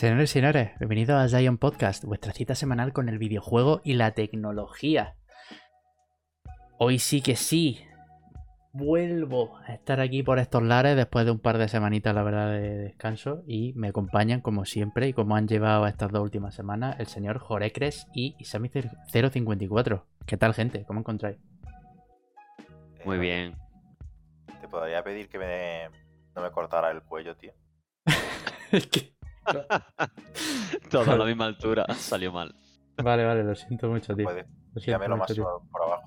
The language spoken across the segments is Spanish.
Señores y señores, bienvenidos a Zion Podcast, vuestra cita semanal con el videojuego y la tecnología. Hoy sí que sí, vuelvo a estar aquí por estos lares después de un par de semanitas, la verdad, de descanso. Y me acompañan, como siempre, y como han llevado estas dos últimas semanas, el señor Jorecres y Isami054. ¿Qué tal, gente? ¿Cómo encontráis? Muy bien. Te podría pedir que me... no me cortara el cuello, tío. Es que- Todo a la misma altura, salió mal. Vale, vale, lo siento mucho, tío. Lo siento lo mucho, más tío. por abajo.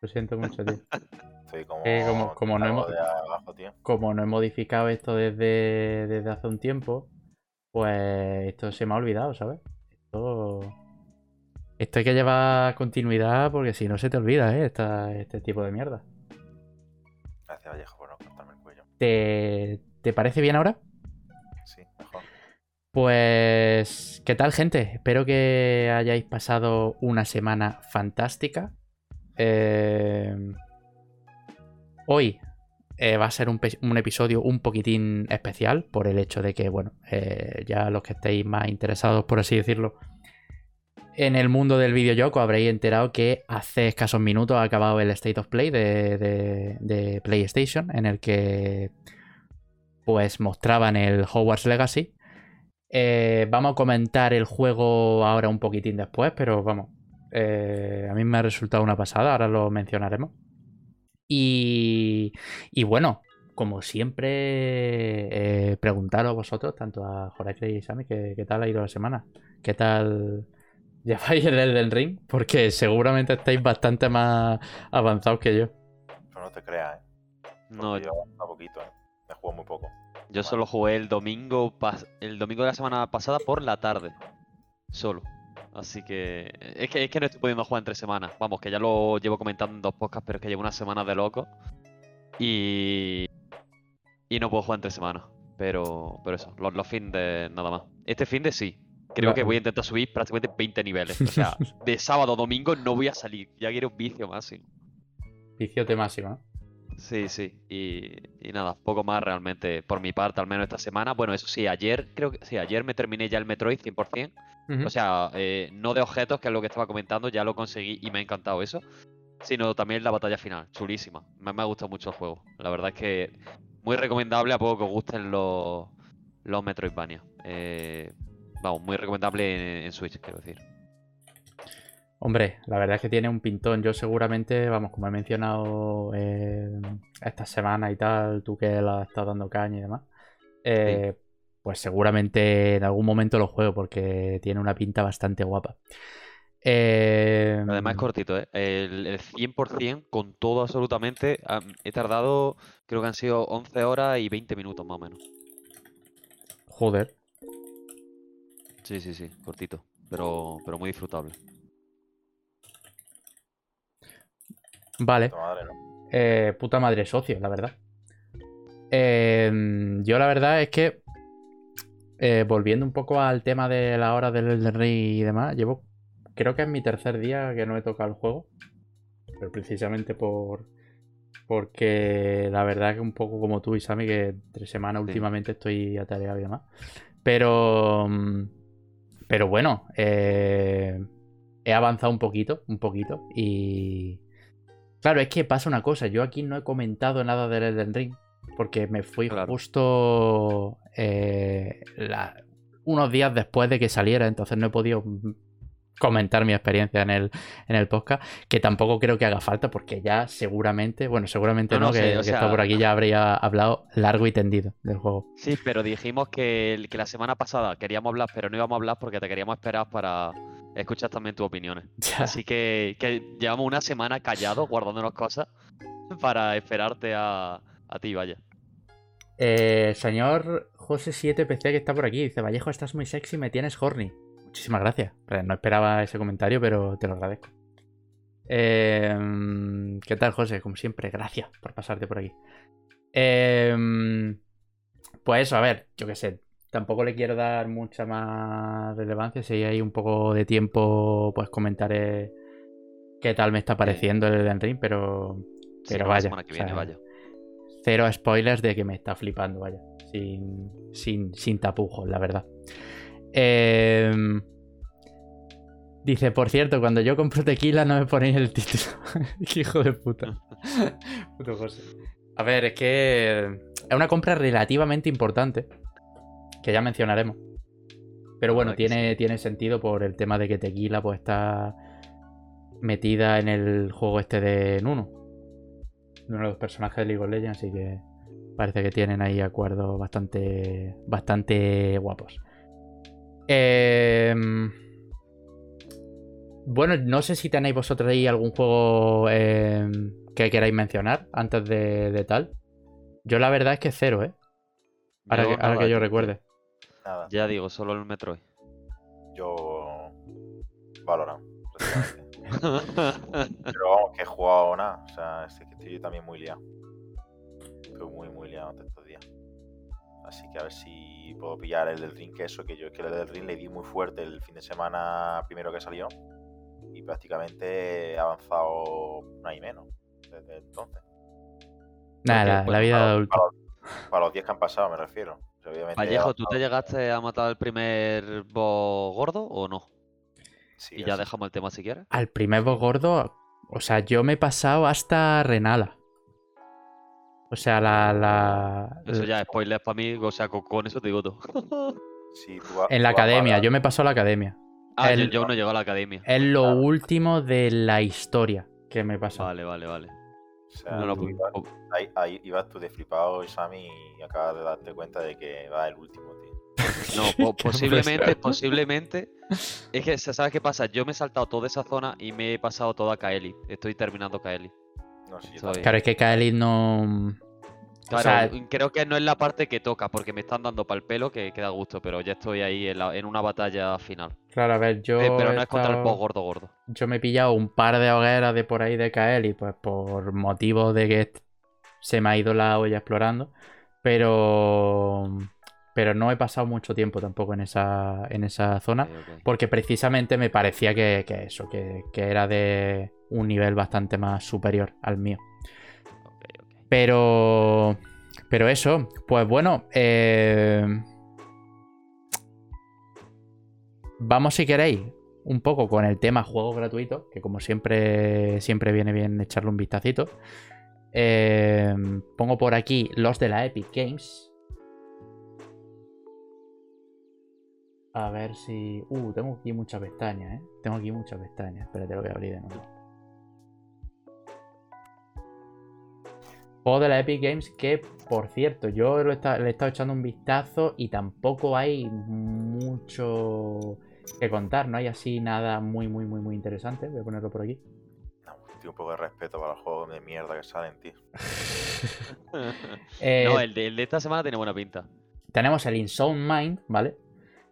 Lo siento mucho, tío. Estoy como, Eh, como- como no hemos- de abajo, tío. Como no he modificado esto desde, desde hace un tiempo, pues esto se me ha olvidado, ¿sabes? Esto, esto hay que llevar continuidad porque si no se te olvida, ¿eh? Esta- este tipo de mierda. Gracias, Vallejo, por no cortarme el cuello. ¿Te, ¿Te parece bien ahora? Pues, ¿qué tal, gente? Espero que hayáis pasado una semana fantástica. Eh, Hoy eh, va a ser un, episodio un poquitín especial por el hecho de que, bueno, eh, ya los que estéis más interesados, por así decirlo, en el mundo del videojuego habréis enterado que hace escasos minutos ha acabado el State of Play de, de- de PlayStation, en el que pues mostraban el Hogwarts Legacy. Eh, vamos a comentar el juego ahora un poquitín después, pero vamos, eh, a mí me ha resultado una pasada, ahora lo mencionaremos. Y, y bueno, como siempre, eh, preguntaros vosotros, tanto a Jorge y Sammy, que, qué tal ha ido la semana. ¿Qué tal lleváis el Elden Ring? Porque seguramente estáis bastante más avanzados que yo. Pero no te creas, ¿eh? No, yo a poquito, ¿eh? Me juego muy poco. Yo solo jugué el domingo el domingo de la semana pasada por la tarde. Solo. Así que es, que. es que no estoy pudiendo jugar entre semanas. Vamos, que ya lo llevo comentando en dos podcasts, pero es que llevo una semana de loco. Y. Y no puedo jugar entre semanas. Pero. Pero eso, los, los fines de nada más. Este fin de sí. Creo que voy a intentar subir prácticamente 20 niveles. O sea, de sábado a domingo no voy a salir. Ya quiero un vicio máximo. Viciote máximo, ¿no? Sí, sí. Y, y nada, poco más realmente por mi parte, al menos esta semana. Bueno, eso sí, ayer creo que sí, ayer me terminé ya el Metroid 100%. Ujú. O sea, eh, no de objetos, que es lo que estaba comentando, ya lo conseguí y me ha encantado eso. Sino también la batalla final, chulísima. Me, me ha gustado mucho el juego. La verdad es que muy recomendable a poco que os gusten los, los Metroidvania. Eh, vamos, muy recomendable en, en Switch, quiero decir. Hombre, la verdad es que tiene un pintón. Yo seguramente, vamos, como he mencionado eh, esta semana y tal, tú que la estado dando caña y demás, eh, pues seguramente en algún momento lo juego porque tiene una pinta bastante guapa. Eh, Además es cortito, ¿eh? El, el 100% con todo absolutamente. am, he tardado, creo que han sido 11 horas y 20 minutos más o menos. Joder. Sí, sí, sí, cortito. Pero, pero muy disfrutable. Vale. Madre, ¿no? Eh, puta madre socio, la verdad. Eh, yo la verdad es que, eh, volviendo un poco al tema de la hora del Elden Ring y demás, llevo, creo que es mi tercer día que no he tocado el juego. Pero precisamente por... Porque la verdad que un poco como tú y Sammy, que entre semanas Sí. últimamente estoy atareado y demás. Pero... mm, Pero bueno, eh, he avanzado un poquito, un poquito. Y... Claro, es que pasa una cosa. Yo aquí no he comentado nada del Elden Ring. Porque me fui Claro. justo eh, la- unos días después de que saliera. Entonces no he podido mm, comentar mi experiencia en el, en el podcast. Que tampoco creo que haga falta. Porque ya seguramente, bueno, seguramente No, no, no, que, sí, que por aquí ya habría hablado largo y tendido del juego. Sí, pero dijimos que, que la semana pasada queríamos hablar, pero no íbamos a hablar porque te queríamos esperar para escuchar también tus opiniones. Así que, que llevamos una semana callados, guardándonos cosas, para esperarte a, a ti, vaya. Eh, señor José 7PC que está por aquí, dice, Vallejo, estás muy sexy, me tienes horny. Muchísimas gracias. No esperaba ese comentario, pero te lo agradezco. Eh, ¿Qué tal, José? Como siempre, gracias por pasarte por aquí. Eh, pues eso, a ver, yo qué sé. Tampoco le quiero dar mucha más relevancia. Si hay un poco de tiempo, pues comentaré qué tal me está pareciendo el Elden Ring, pero, Sí, pero la vaya. semana que o viene, sea, vaya. cero spoilers de que me está flipando, vaya. Sin, sin, sin tapujos, la verdad. Em, dice, por cierto, cuando yo compro tequila no me ponéis el título. Qué hijo de puta. Puto José. A ver, es que es una compra relativamente importante. Que ya mencionaremos. Pero bueno, tiene, tiene sentido por el tema de que Tequila pues está metida en el juego este de Nuno. Uno de los personajes de League of Legends, así que parece que tienen ahí acuerdos bastante, bastante guapos. Em, bueno, no sé si tenéis vosotros ahí algún juego em, que queráis mencionar antes de, de tal. Yo la verdad es que cero, ¿eh? Ahora, Yo que, ahora que yo recuerde. Nada, Ya digo, solo el Metroid. yo. Valorant, prácticamente. Pero vamos, que he jugado nada. O sea, es que estoy también muy liado. Estoy muy, muy liado estos días. Así que a ver si puedo pillar el del ring, que eso, que yo es que el del ring le di muy fuerte el fin de semana primero que salió. Y prácticamente he avanzado un año y menos desde entonces. Nada, la, pues la vida de Para, adulto. para- para los días que han pasado, me refiero. Obviamente Vallejo, ¿tú te llegaste a matar al primer boss gordo o no? sí, y ya dejamos el tema si quieres. Al primer boss gordo, o sea, yo me he pasado hasta Renala. O sea, la. la Eso ya, spoiler para mí, o sea, con, con eso te digo todo. Sí, tú en la tú academia, para- yo me paso a la academia. Ah, El- yo, yo no llego a la academia. Es lo Claro. último de la historia que me pasa. Vale, vale, vale. O sea, No, no, pues- ibas- ahí, ahí ibas tú de flipado, Isami, y acabas de darte cuenta de que va el último, tío. No, posiblemente, posiblemente. Es que, ¿sabes qué pasa? Yo me he saltado toda esa zona y me he pasado toda Kaeli. Estoy terminando Kaeli. No también. Claro, es que Kaelid no. Claro, sea- creo que no es la parte que toca, porque me están dando para el pelo que queda gusto, pero ya estoy ahí en, la- en una batalla final. Claro, a ver, yo. Eh, pero no es contra el boss gordo gordo. Yo me he pillado un par de hogueras de por ahí de Kaelid, pues por motivo de que se me ha ido la olla explorando. Pero. Pero no he pasado mucho tiempo tampoco en esa, en esa zona. Porque precisamente me parecía que, que eso, que, que era de un nivel bastante más superior al mío. Pero. Pero eso, pues bueno. eh, Vamos si queréis. Un poco con el tema juegos gratuitos. Que como siempre. Siempre viene bien echarle un vistacito. Eh, pongo por aquí los de la Epic Games. A ver si. Uh, tengo aquí muchas pestañas, ¿eh? Tengo aquí muchas pestañas. Espérate, lo voy a abrir de nuevo. Juego de la Epic Games que, por cierto, yo lo he le he estado echando un vistazo y tampoco hay mucho que contar. No hay así nada muy, muy, muy, muy interesante. Voy a ponerlo por aquí. No, tío, un poco de respeto para los juegos de mierda que salen, tío. Eh, no, el de, el de esta semana tiene buena pinta. Tenemos el Insound Mind, ¿vale?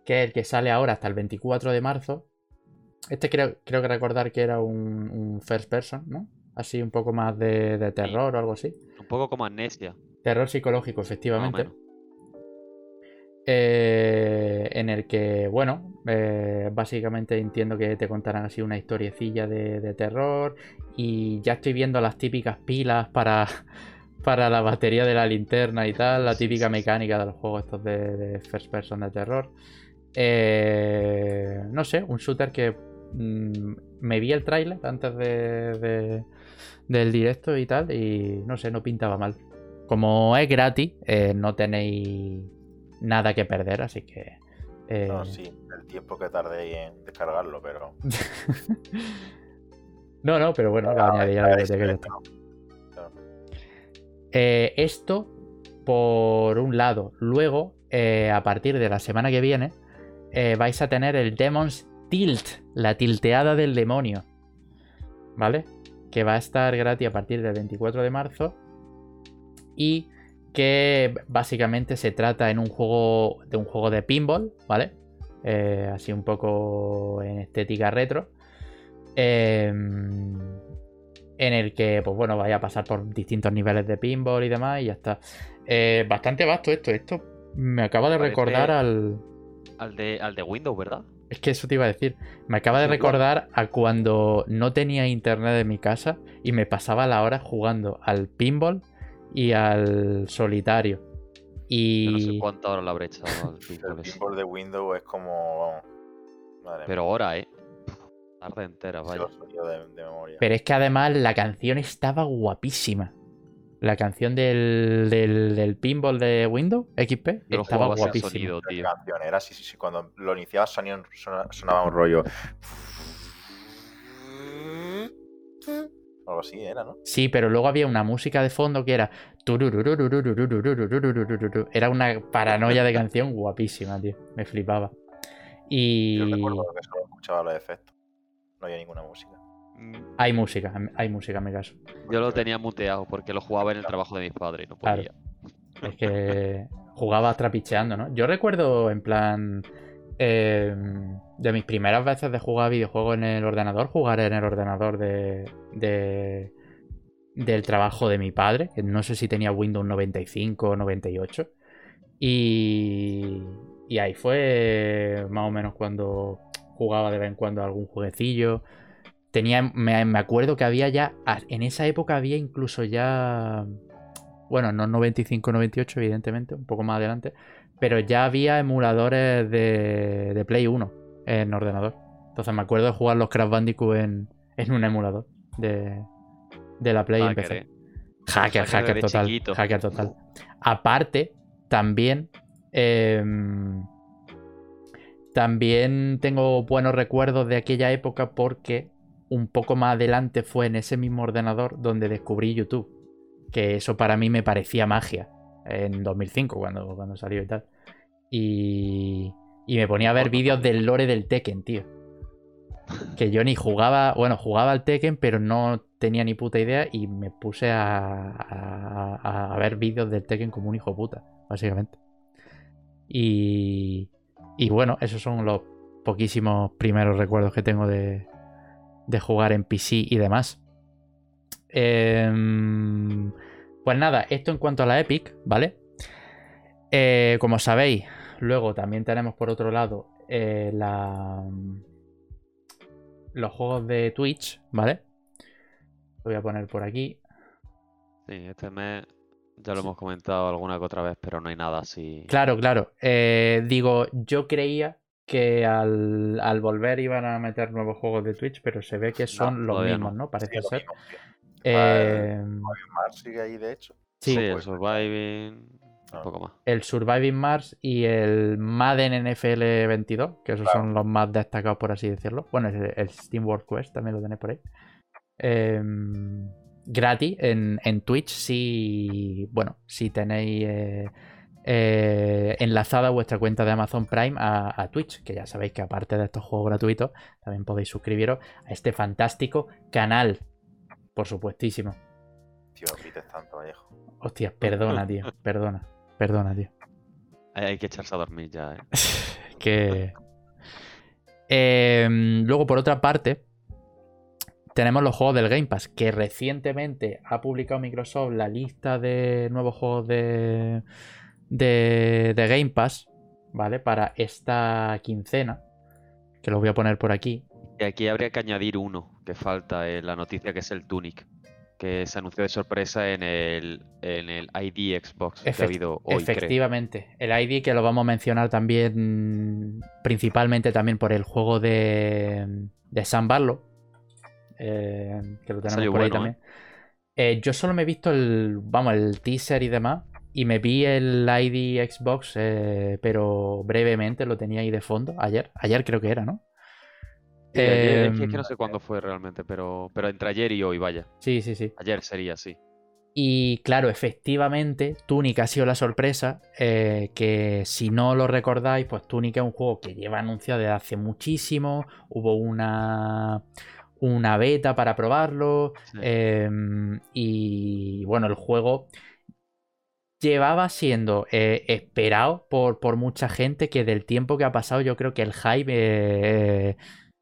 Que es el que sale ahora hasta el 24 de marzo. Este creo, creo que recordar que era un, un first person, ¿no? Así un poco más de, de terror o algo así. Un poco como amnesia. Terror psicológico, efectivamente. Eh, en el que, bueno, eh, básicamente entiendo que te contarán así una historiecilla de, de terror. Y ya estoy viendo las típicas pilas para, para la batería de la linterna y tal. La típica mecánica de los juegos estos de, de first person de terror. Eh, no sé, un shooter que mm, me vi el tráiler antes de, de- del directo y tal. Y no sé, no pintaba mal. Como es gratis, eh, no tenéis nada que perder, así que. eh, No, sí, el tiempo que tardé en descargarlo, pero. no, no, pero bueno, lo Ah, añadí a la biblioteca. Eh, esto, por un lado. Luego, eh, a partir de la semana que viene, vais a tener el Demon's Tilt, la tilteada del demonio. ¿Vale? Que va a estar gratis a partir del 24 de marzo. Y que básicamente se trata en un juego de un juego de pinball, ¿vale? Eh, así un poco en estética retro. Em, en el que, pues bueno, vaya a pasar por distintos niveles de pinball y demás, y ya está. Eh, bastante vasto esto. Esto me acaba de Parece- recordar al. Al de, al de Windows, ¿verdad? Es que eso te iba a decir. Me acaba de recordar a cuando no tenía internet en mi casa y me pasaba la hora jugando al pinball y al solitario. Y... Yo no sé cuánta hora le habré echado al El pinball ese. pinball de Windows es como. Vamos. Madre Pero hora, ¿eh? Tarde entera, vaya. los sonidos de, de memoria. Pero es que además la canción estaba guapísima. La canción del, del, del pinball de Windows XP Yo estaba guapísima. Sonido, tío. Era sí, sí, sí. Cuando lo iniciabas sonía, sonaba un rollo. algo así era, ¿no? Sí, pero luego había una música de fondo que era era una paranoia de canción guapísima, tío, me flipaba. Y Yo recuerdo que solo escuchaba los efectos. No había ninguna música. Mm, Hay música, hay música en mi caso. Yo lo tenía muteado porque lo jugaba en el trabajo de mis padres y no Claro. podía. Es que jugaba trapicheando, ¿no? Yo recuerdo en plan. eh, de mis primeras veces de jugar videojuegos en el ordenador, jugar en el ordenador de, de- del trabajo de mi padre, que no sé si tenía Windows 95 o 98. Y, y ahí fue más o menos cuando jugaba de vez en cuando algún jueguecillo. Tenía, me, me acuerdo que había ya, en esa época había incluso ya bueno, no 95-98, evidentemente, un poco más adelante. Pero ya había emuladores de, de Play 1 en ordenador. Entonces me acuerdo de jugar los Crash Bandicoot en, en un emulador de, de la Play en PC. ¿eh? Hacker, Hacker total. chiquito. Hacker total. Aparte, también. em, también tengo buenos recuerdos de aquella época porque un poco más adelante fue en ese mismo ordenador donde descubrí YouTube. Que eso para mí me parecía magia. En 2005, cuando, cuando salió y tal. Y, y me ponía a ver vídeos del lore del Tekken, tío. Que yo ni jugaba, bueno, jugaba al Tekken, pero no tenía ni puta idea y me puse a, a- a ver vídeos del Tekken como un hijo de puta, básicamente. Y, y bueno, esos son los poquísimos primeros recuerdos que tengo de, de jugar en PC y demás. Em, pues nada, esto en cuanto a la Epic, ¿vale? Eh, como sabéis, luego también tenemos por otro lado eh, la, los juegos de Twitch, ¿vale? Lo voy a poner por aquí. Sí, este mes ya lo hemos comentado alguna que otra vez, pero no hay nada así. Claro, claro. Eh, digo, yo creía que al, al volver iban a meter nuevos juegos de Twitch, pero se ve que son los mismos, no. ¿no? Parece Sí, ser. Eh, Mars sigue ahí, de hecho. sí, Sí, el pues, Surviving. Ah. Un poco más. el Surviving Mars y el Madden NFL 22, que esos Claro. son los más destacados, por así decirlo. Bueno, el, el Steam World Quest también lo tenéis por ahí. Em, gratis en, en Twitch si, bueno, si tenéis eh, eh, enlazada vuestra cuenta de Amazon Prime a, a Twitch, que ya sabéis que aparte de estos juegos gratuitos, también podéis suscribiros a este fantástico canal, por supuestísimo. Tío, no grites tanto, Vallejo. Hostia, perdona, tío, perdona, perdona, tío. Hay, hay que echarse a dormir ya, ¿eh? que. Em, luego, por otra parte, tenemos los juegos del Game Pass, que recientemente ha publicado Microsoft la lista de nuevos juegos de, de, de Game Pass, ¿vale? Para esta quincena, que los voy a poner por aquí. Y aquí habría que añadir uno que falta en la noticia, que es el Tunic, que se anunció de sorpresa en el, en el ID Xbox que ha habido hoy, creo. Efectivamente, el ID que lo vamos a mencionar también, principalmente también por el juego de, de San Barlow, eh, que lo tenemos por ahí también. Eh, yo solo me he visto el, vamos, el teaser y demás, y me vi el ID Xbox, eh, pero brevemente lo tenía ahí de fondo, ayer, ayer creo que era, ¿no? Sí, es, que, que Em, no sé cuándo fue realmente, pero, pero entre ayer y hoy, vaya. Sí, sí, sí. Ayer sería, sí. Y claro, efectivamente, Tunic ha sido la sorpresa. eh, que si no lo recordáis, pues Tunic es un juego que lleva anunciado desde hace muchísimo. Hubo una, una beta para probarlo. Sí. em, y bueno, el juego llevaba siendo eh, esperado por, por mucha gente. Que del tiempo que ha pasado, yo creo que el hype, eh,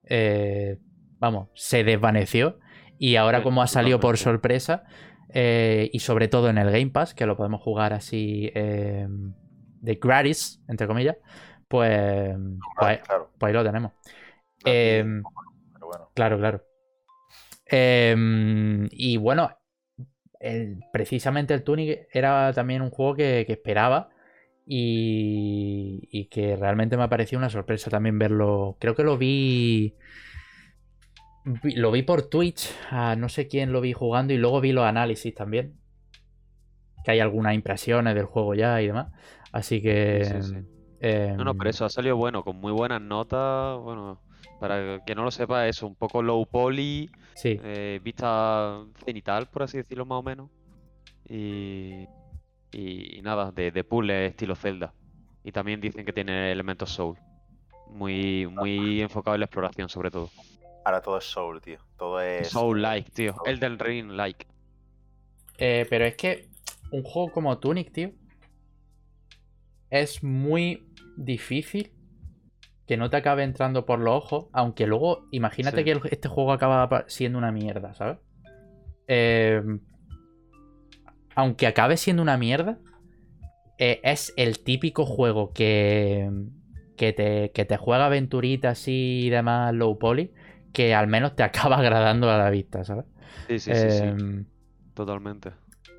eh, vamos, se desvaneció. Y ahora, como ha salido por sorpresa, y sobre todo en el Game Pass, que lo podemos jugar así de gratis, entre comillas, pues, pues, claro. pues ahí lo tenemos. Em, pero bueno. Claro, claro. Em, y bueno, el- precisamente el Tunic era también un juego que, que esperaba Y, y que realmente me ha parecido una sorpresa también verlo. Creo que lo vi. vi- Lo vi por Twitch, a no sé quién lo vi jugando y luego vi los análisis también. Que hay algunas impresiones del juego ya y demás. Así que. Sí, sí, sí. eh, No, no, pero eso ha salido bueno, con muy buenas notas. Bueno, para que no lo sepa, eso, un poco low poly, Sí, eh, vista cenital, por así decirlo, más o menos. Y, y, y nada, de, de puzzle estilo Zelda. Y también dicen que tiene elementos Soul. Muy, muy enfocado en la exploración, sobre todo. Ahora todo es Soul, tío. Todo es. Soul-like, tío. Elden Ring-like. Eh, pero es que un juego como Tunic, tío, es muy difícil que no te acabe entrando por los ojos, aunque luego imagínate Sí. que el- este juego acaba siendo una mierda, ¿sabes? Eh, aunque acabe siendo una mierda, eh, es el típico juego que, que, te, que te juega aventuritas así y demás low poly, que al menos te acaba agradando a la vista, ¿sabes? Sí, sí, sí, sí. Em, Totalmente.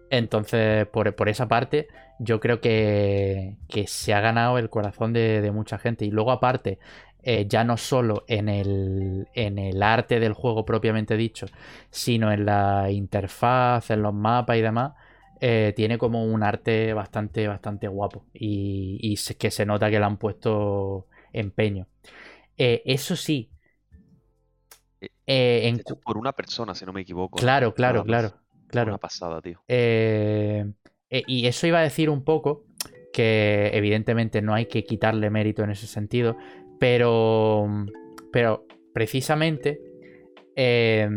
entonces, por, por esa parte, yo creo que, que se ha ganado el corazón de, de mucha gente. Y luego, aparte, eh, ya no solo en el, en el arte del juego propiamente dicho, sino en la interfaz, en los mapas y demás, eh, tiene como un arte bastante, bastante guapo. Y, y se- que se nota que le han puesto empeño. Eh, eso sí. En Hecho cu- por una persona, si no me equivoco. claro, claro, claro, claro. Una pasada, tío. Eh, eh, y eso iba a decir un poco que evidentemente no hay que quitarle mérito en ese sentido, pero, pero precisamente eh,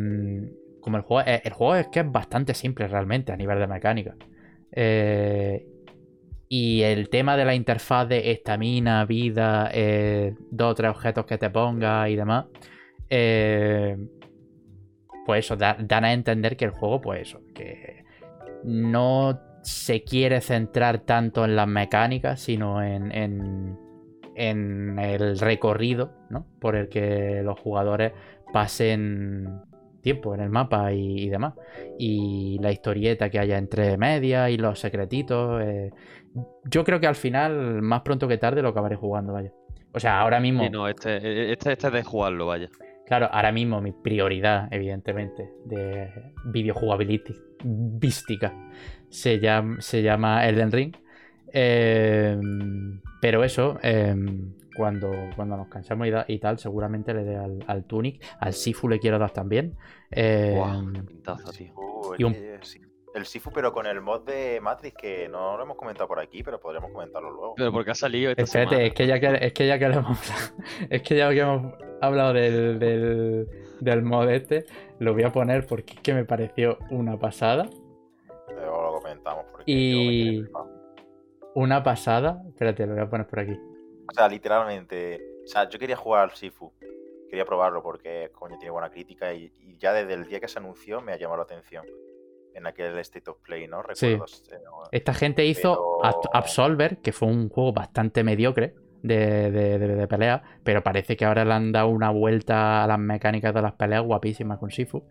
como el juego, eh, el juego es que es bastante simple realmente a nivel de mecánica. Eh, y el tema de la interfaz de estamina, vida, dos o tres objetos que te ponga y demás, pues eso, da- dan a entender que el juego, pues eso, que no se quiere centrar tanto en las mecánicas, sino en, en, en el recorrido, ¿no? Por el que los jugadores pasen tiempo en el mapa y, y demás. Y la historieta que haya entre medias y los secretitos. eh, Yo creo que al final, más pronto que tarde, lo acabaré jugando, vaya. O sea, ahora mismo. No, este, este, este es de jugarlo, vaya. Claro, ahora mismo mi prioridad, evidentemente, de videojugabilística se llama, se llama Elden Ring. Eh, pero eso, eh, cuando, cuando nos cansamos y, da- y tal, seguramente le dé al, al Tunic. Al Sifu le quiero dar también. Eh, Guau, qué pintaza, tío. Y un- el, sí- el Sifu, pero con el mod de Matrix, que no lo hemos comentado por aquí, pero podríamos comentarlo luego. Pero porque ha salido esta Espérate, semana. es que ya que, es que ya que lo hemos hablado, es que ya que hemos hablado del, del, del mod este, lo voy a poner porque es que me pareció una pasada. Comentamos. Porque Y- yo me. Una pasada. Espérate, lo voy a poner por aquí. O sea, literalmente. O sea, yo quería jugar al Sifu. Quería probarlo porque, coño, tiene buena crítica. Y, y ya desde el día que se anunció me ha llamado la atención. En aquel State of Play, ¿no? Sí. Recuerdo. eh, Esta gente hizo Pero- Absolver, que fue un juego bastante mediocre de, de- de- de pelea, pero parece que ahora le han dado una vuelta a las mecánicas de las peleas guapísimas con Sifu.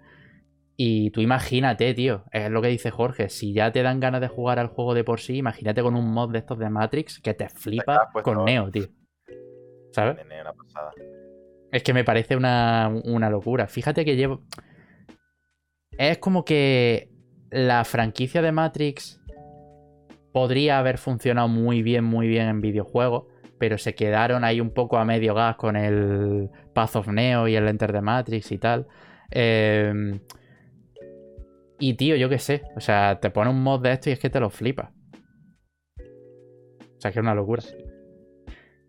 Y tú imagínate, tío, es lo que dice Jorge, si ya te dan ganas de jugar al juego de por sí, imagínate con un mod de estos de Matrix que te flipa con Neo, tío. ¿Sabes? Una pasada. Es que me parece una, una locura. Fíjate que llevo. Es como que la franquicia de Matrix podría haber funcionado muy bien, muy bien en videojuegos, pero se quedaron ahí un poco a medio gas con el Path of Neo y el Enter the Matrix y tal. Eh, y tío, yo qué sé. O sea, te pone un mod de esto y es que te lo flipas. O sea, que es una locura.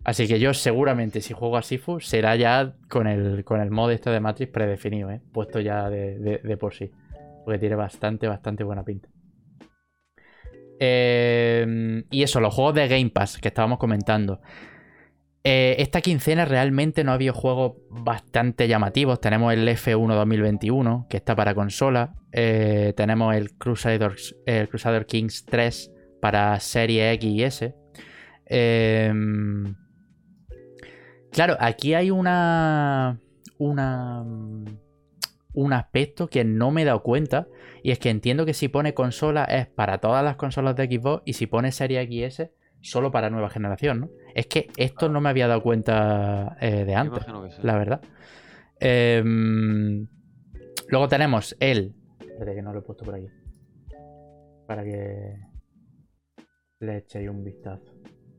Así que yo seguramente si juego a Sifu será ya con el, con el mod este de Matrix predefinido, ¿eh? puesto ya de, de- por sí. Porque tiene bastante, bastante buena pinta. Eh, y eso, los juegos de Game Pass que estábamos comentando. Eh, esta quincena realmente no ha habido juegos bastante llamativos. Tenemos el F1 2021, que está para consola. Eh, tenemos el Crusader, el Crusader Kings 3 para serie X y S. Em, claro, aquí hay una. Una. Un aspecto que no me he dado cuenta. Y es que entiendo que si pone consola es para todas las consolas de Xbox. Y si pone serie X y S solo para nueva generación, ¿no? Es que esto no me había dado cuenta eh, de antes, sí. la verdad. Em, luego tenemos el. Espérate que no lo he puesto por aquí. Para que le echéis un vistazo.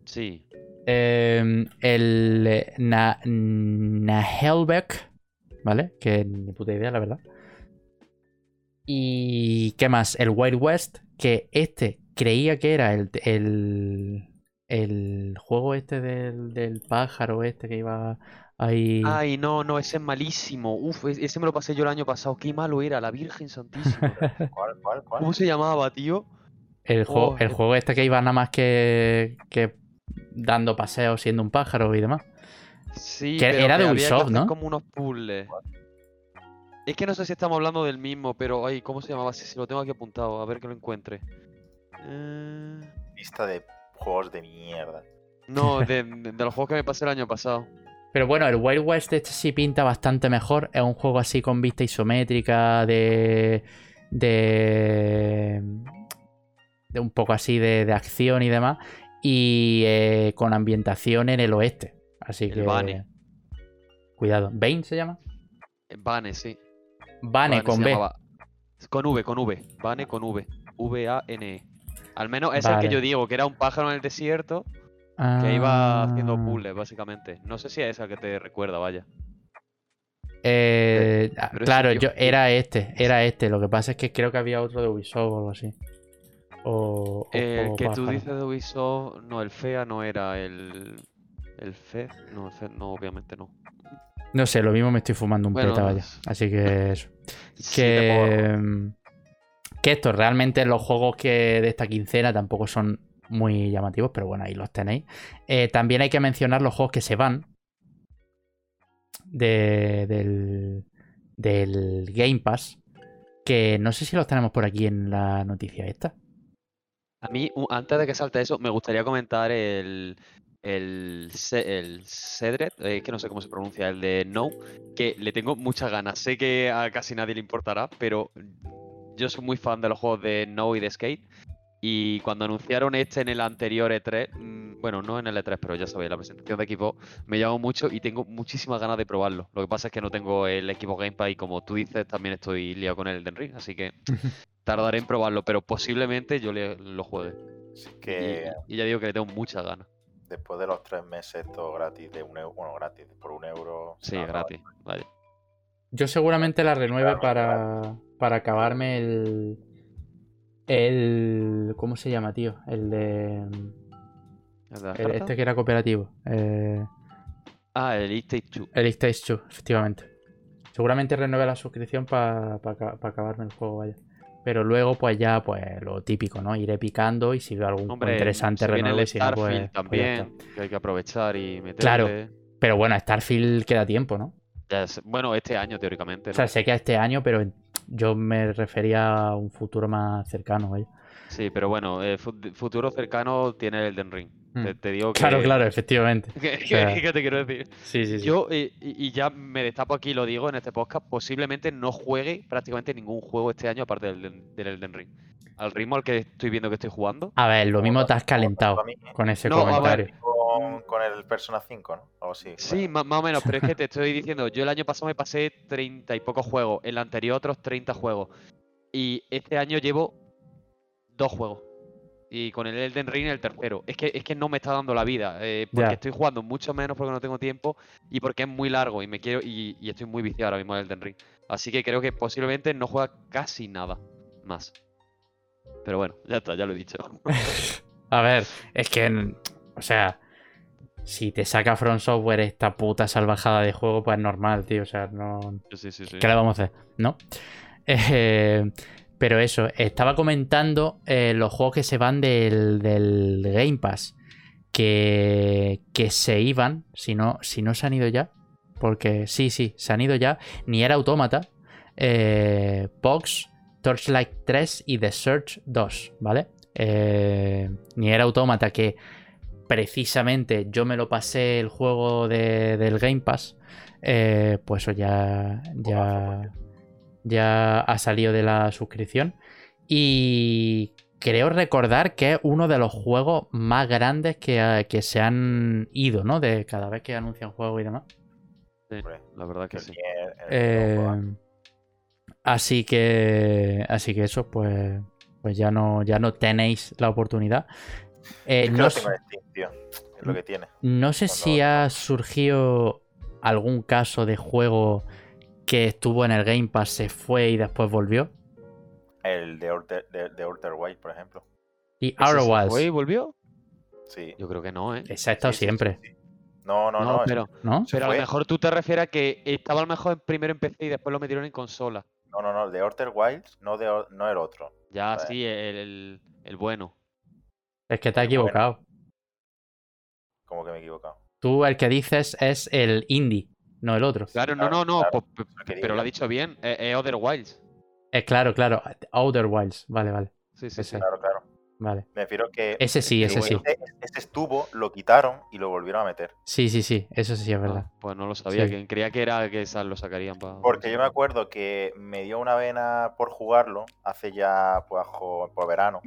Sí. Em, el Na- Nahelbeck, ¿vale? Que ni puta idea, la verdad. Y ¿qué más? El Wild West, que este creía que era el, el, el juego este del, del pájaro este que iba ahí. Ay, no, no, ese es malísimo. Uf, e- ese me lo pasé yo el año pasado. Qué malo era, la Virgen Santísima. ¿Cuál, cuál, cuál? ¿Cómo se llamaba, tío? El, juego, Oh, el eh. juego este que iba nada más que, que dando paseos siendo un pájaro y demás. Sí, Que pero era de que había que Ubisoft, hacer ¿no? como unos puzzles. Es que no sé si estamos hablando del mismo, pero ay, ¿cómo se llamaba? Si, si lo tengo aquí apuntado, a ver que lo encuentre. Eh, Lista de juegos de mierda. No, de, de- de los juegos que me pasé el año pasado. Pero bueno, el Wild West este sí pinta bastante mejor. Es un juego así con vista isométrica, de. de. de un poco así de, de acción y demás. Y eh, con ambientación en el oeste. Así El que. Bane. Cuidado. ¿Bane se llama? Bane, sí. Bane Bane con B. llamaba. Con V, con V. Bane con V. V-A-N-E. Al menos es el que yo digo, que era un pájaro en el desierto que iba haciendo Ah. puzzles, básicamente. No sé si es esa que te recuerda, vaya. Eh, pero claro, yo, era este, era este. Lo que pasa es que creo que había otro de Ubisoft o algo así. O, El juego que tú dices de Ubisoft, no, el FEA no era el. El FED, no, el FED no, obviamente no. No sé, lo mismo me estoy fumando un Bueno, peta, vaya. Así que eso. Sí, Que, que esto, realmente los juegos que de esta quincena tampoco son muy llamativos, pero bueno, ahí los tenéis. Eh, también hay que mencionar los juegos que se van de- del, del Game Pass, que no sé si los tenemos por aquí en la noticia esta. A mí, antes de que salte eso, me gustaría comentar el. El, el Cedret, eh, que no sé cómo se pronuncia, el de No, que le tengo muchas ganas. Sé que a casi nadie le importará, pero yo soy muy fan de los juegos de No y de Skate. Y cuando anunciaron este en el anterior E3, mm, bueno, no en el E3, pero ya sabéis, la presentación de equipo me llamó mucho y tengo muchísimas ganas de probarlo. Lo que pasa es que no tengo el equipo Gamepad y como tú dices, también estoy liado con el Elden Ring, así que tardaré en probarlo, pero posiblemente yo le, lo juegue. Así Y, que y ya digo que le tengo muchas ganas. después de los tres meses todo gratis de un euro, bueno, gratis, por un euro. Sí, gratis. Vale. Yo seguramente la renueve para, para acabarme el. El. ¿Cómo se llama, tío? El de. Este que era cooperativo. Eh, Ah, el It Takes Two. el It Takes Two, efectivamente. Seguramente renueve la suscripción para acabarme el juego, vaya. Pero luego, pues ya, pues lo típico, ¿no? Iré picando y si veo algún Hombre, interesante, el y si no, pues. Pues también, que hay que aprovechar y meterle. Claro. Pero bueno, Starfield queda tiempo, ¿no? Ya es- bueno, este año teóricamente, O sea, sé que a este año, pero yo me refería a un futuro más cercano, vaya. Sí, pero bueno, eh, fu- futuro cercano tiene el Elden Ring. Mm. Te, te digo que... Claro, claro, efectivamente. ¿Qué, sea- qué- qué te quiero decir? Sí, sí, sí. Yo, eh, y, y ya me destapo aquí, lo digo en este podcast, posiblemente no juegue prácticamente ningún juego este año aparte del, del Elden Ring. Al ritmo al que estoy viendo que estoy jugando. A ver, lo mismo te has calentado con ese No, a ver, comentario. Con, con el Persona 5, ¿no? Algo así. Sí, ma- más o menos, pero es que te estoy diciendo, yo el año pasado me pasé 30 y pocos juegos, el anterior otros 30 juegos. Y este año llevo dos juegos. Y con el Elden Ring el tercero. Es que, es que no me está dando la vida. eh, porque estoy jugando mucho menos porque no tengo tiempo. Y porque es muy largo y me quiero. Y, y estoy muy viciado ahora mismo en Elden Ring. Así que creo que posiblemente no juega casi nada más. Pero bueno, ya está, ya lo he dicho. A ver, es que, o sea, si te saca From Software esta puta salvajada de juego, pues es normal, tío. O sea, no. Sí, sí, sí. ¿Qué le vamos a hacer? ¿No? Eh, pero eso, estaba comentando eh, los juegos que se van del, del Game Pass. Que, que se iban, si no, si no se han ido ya. Porque sí, sí, se han ido ya. Ni era Autómata, eh, Box, Torchlight 3 y The Search 2, ¿vale? Eh, ni era Autómata que precisamente yo me lo pasé el juego de- del Game Pass. eh, pues eso ya, ya, ya ha salido de la suscripción. Y creo recordar que es uno de los juegos más grandes que, que se han ido, ¿no? De cada vez que anuncian juegos y demás. Sí, la verdad que el sí. Eh, Automata. así que. Así que eso, pues. Pues ya no, ya no tenéis la oportunidad. Eh, no, sé- tío. Es lo que tiene. no sé cuando- si ha surgido algún caso de juego que estuvo en el Game Pass, se fue y después volvió. El de Outer, de, de Outer Wilds, por ejemplo. Y ¿Ese Outer se Wilds. fue y volvió? Sí. Yo creo que no, ¿eh? Ese ha estado Sí, sí, sí, siempre, sí. No, no, No, no. es- pero, ¿no? pero a lo mejor tú te refieres a que estaba a lo mejor primero en PC y después lo metieron en consola. No, no, no. El de Outer Wilds, no, de, no el otro. Ya sí, el, el- bueno. Es que te has equivocado. Como que me he equivocado. Tú el que dices es el indie, no el otro. Claro, no, no, no, claro, pues, pero lo ha dicho bien. Es, es Other Wilds. Eh, claro, claro. Outer Wilds. Vale, vale. Sí, sí, Ese. sí. Claro, claro. Vale. Me refiero que. Ese sí, ese sí. Ese, ese estuvo, lo quitaron y lo volvieron a meter. Sí, sí, sí. Eso sí es verdad. Ah, pues no lo sabía, Sí. creía que era que esa lo sacarían para. Porque yo me acuerdo que me dio una vena por jugarlo hace ya, pues, por verano.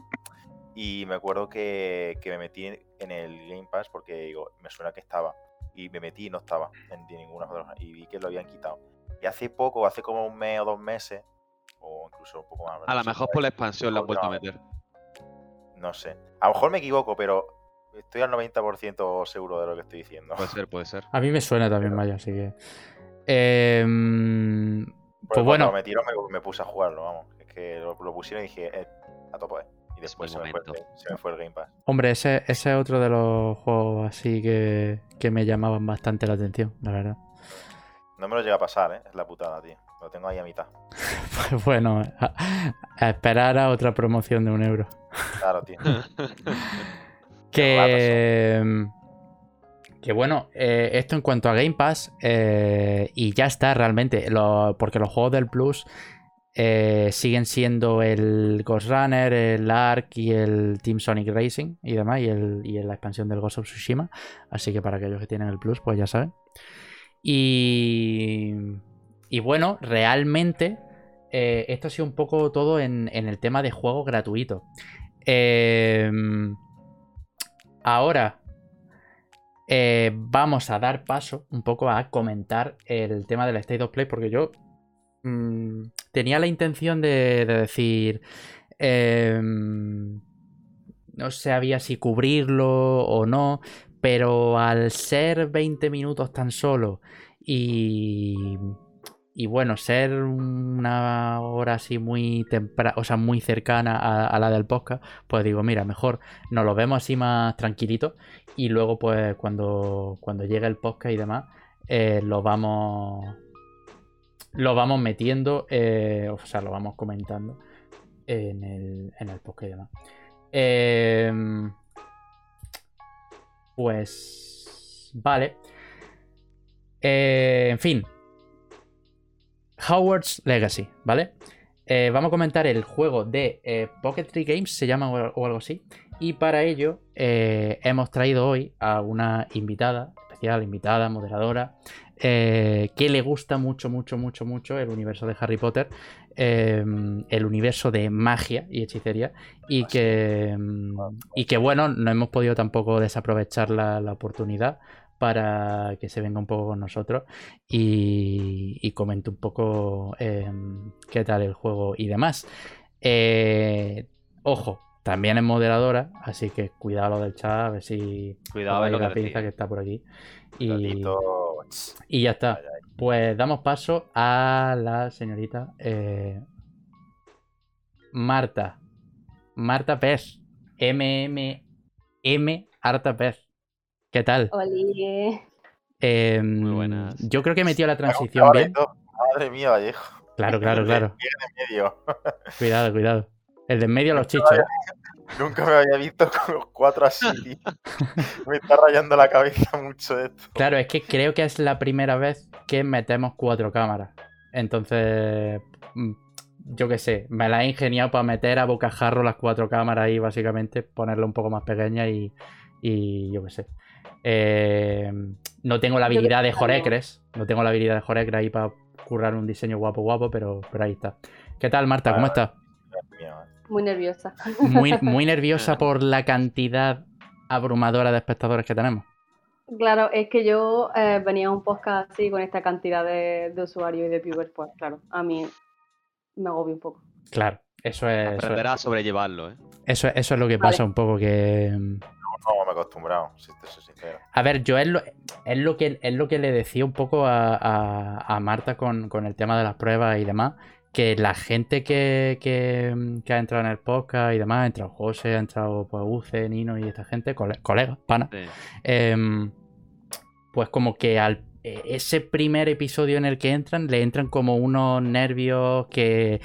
Y me acuerdo que, que me metí en el Game Pass porque digo, me suena que estaba. Y me metí y no estaba en ninguna las- Y vi que lo habían quitado. Y hace poco, hace como un mes o dos meses, o incluso un poco más. A lo mejor por la expansión la han vuelto a meter. No sé. A lo mejor me equivoco, pero estoy al 90% seguro de lo que estoy diciendo. Puede ser, puede ser. A mí me suena también, vaya, así que. Em, pues cuando bueno, metieron me, me puse a jugarlo, vamos. Es que lo, lo pusieron y dije, eh, a tope. Y después se me, fue, el. Game- se me fue el Game Pass. hombre, ese, ese es otro de los juegos así que, que me llamaban bastante la atención, la verdad. No me lo llega a pasar, ¿eh? Es la putada, tío. Lo tengo ahí a mitad. Pues bueno, a, a esperar a otra promoción de un euro. Claro, tío. Que. em, Que bueno, eh, esto en cuanto a Game Pass, eh, y ya está realmente, lo- porque los juegos del Plus eh, siguen siendo el Ghost Runner, el Ark y el Team Sonic Racing y demás, y, el, y la expansión del Ghost of Tsushima. Así que para aquellos que tienen el Plus, pues ya saben. Y, y bueno, realmente eh, esto ha sido un poco todo en, el tema de juegos gratuitos. Em, ahora eh, vamos a dar paso un poco a comentar el tema del State of Play, porque yo mm, tenía la intención de, de decir. em, no sabía si cubrirlo o no, pero al ser 20 minutos tan solo y, y bueno, ser una hora así muy temprana, o sea, muy cercana a, a la del podcast, pues digo, mira, mejor nos lo vemos así más tranquilito y luego pues cuando, cuando llegue el podcast y demás, eh, lo vamos lo vamos metiendo, eh, o sea, lo vamos comentando en el, en el podcast y demás. Em, pues vale. Eh, en fin. Howard's Legacy, ¿vale? Eh, vamos a comentar el juego de eh, Pocket Tree Games, se llama o, algo así. Y para ello hemos traído hoy a una invitada, especial, invitada, moderadora, eh, que le gusta mucho, mucho, mucho, mucho el universo de Harry Potter, eh, el universo de magia y hechicería, y que, y que bueno, no hemos podido tampoco desaprovechar la, la oportunidad para que se venga un poco con nosotros y, y comente un poco eh, qué tal el juego y demás. Ojo, también es moderadora, así que cuidado lo del chat, a ver si Cuidado, lo la que pinza decía. que está por aquí. Y, y ya está. Pues damos paso a la señorita eh, Marta. Marta Pez. MMM Arta Pez. ¿Qué tal? Oli. Em, Muy buenas. Yo creo que he metido la transición Ahora bien. Madre mía, Vallejo. Claro, claro, claro. Medio. Cuidado, cuidado. El de en medio los chichos. Nunca me había visto con los cuatro así, tío. Me está rayando la cabeza mucho esto. Claro, es que creo que es la primera vez que metemos cuatro cámaras. Entonces, mm, yo qué sé, me la he ingeniado para meter a bocajarro las cuatro cámaras ahí, básicamente, ponerla un poco más pequeña y, y yo qué sé. Eh, no tengo la habilidad de. Jorecres, no tengo la habilidad de Jorecres ahí para currar un diseño guapo, guapo, pero, pero ahí está. ¿Qué tal, Marta? ¿Cómo Ah, estás? Muy nerviosa. Muy, muy nerviosa por la cantidad abrumadora de espectadores que tenemos. Claro, es que yo eh, venía a un podcast así con esta cantidad de, de usuarios y de viewers, pues claro, a mí me agobia un poco. Claro, eso es. Eso, Aprenderás a sobrellevarlo, ¿eh? eso, eso es lo que Vale. pasa un poco que. No, no me he acostumbrado, si te soy sincero. A ver, yo es lo, es lo, que, es lo que le decía un poco a, a- a Marta con, con el tema de las pruebas y demás, que la gente que, que- que ha entrado en el podcast y demás, ha entrado José, ha entrado pues, Uce, Nino y esta gente, cole- colegas, pana, Sí. em, pues como que al e- ese primer episodio en el que entran, le entran como unos nervios que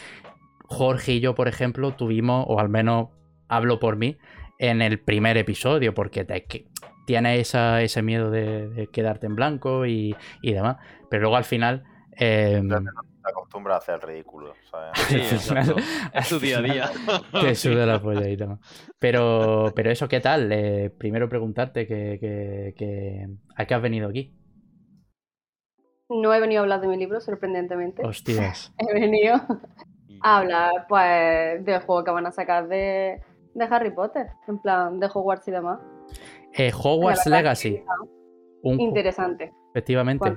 Jorge y yo, por ejemplo, tuvimos, o al menos hablo por mí, en el primer episodio, porque te, que- tienes esa- ese miedo de, de quedarte en blanco y, y demás. Pero luego al final... em, Te acostumbras a hacer el ridículo, ¿sabes? Sí, exacto. Es su día a día. te suda la polla y demás. Pero, pero eso, ¿qué tal? Eh, primero preguntarte que, que- que- a qué has venido aquí. No he venido a hablar de mi libro, sorprendentemente. Hostias. He venido a hablar, pues, del juego que van a sacar de, de Harry Potter, en plan, de Hogwarts y demás. Eh, Hogwarts Legacy. Un, Interesante, efectivamente.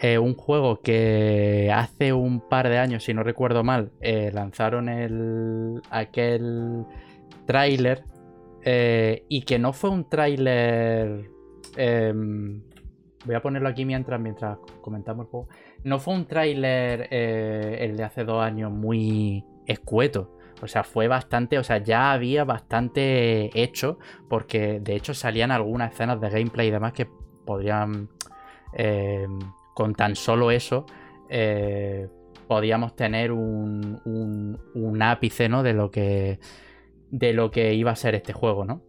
eh, un juego que hace un par de años, si no recuerdo mal, eh, lanzaron el aquel tráiler eh, y que no fue un tráiler. em, voy a ponerlo aquí mientras, mientras comentamos el juego. No fue un tráiler el de hace dos años muy escueto. O sea, fue bastante, o sea, ya había bastante hecho, porque de hecho salían algunas escenas de gameplay y demás que podrían, eh, con tan solo eso, eh, podíamos tener un, ápice, ¿no? De lo que, de lo que iba a ser este juego, ¿no?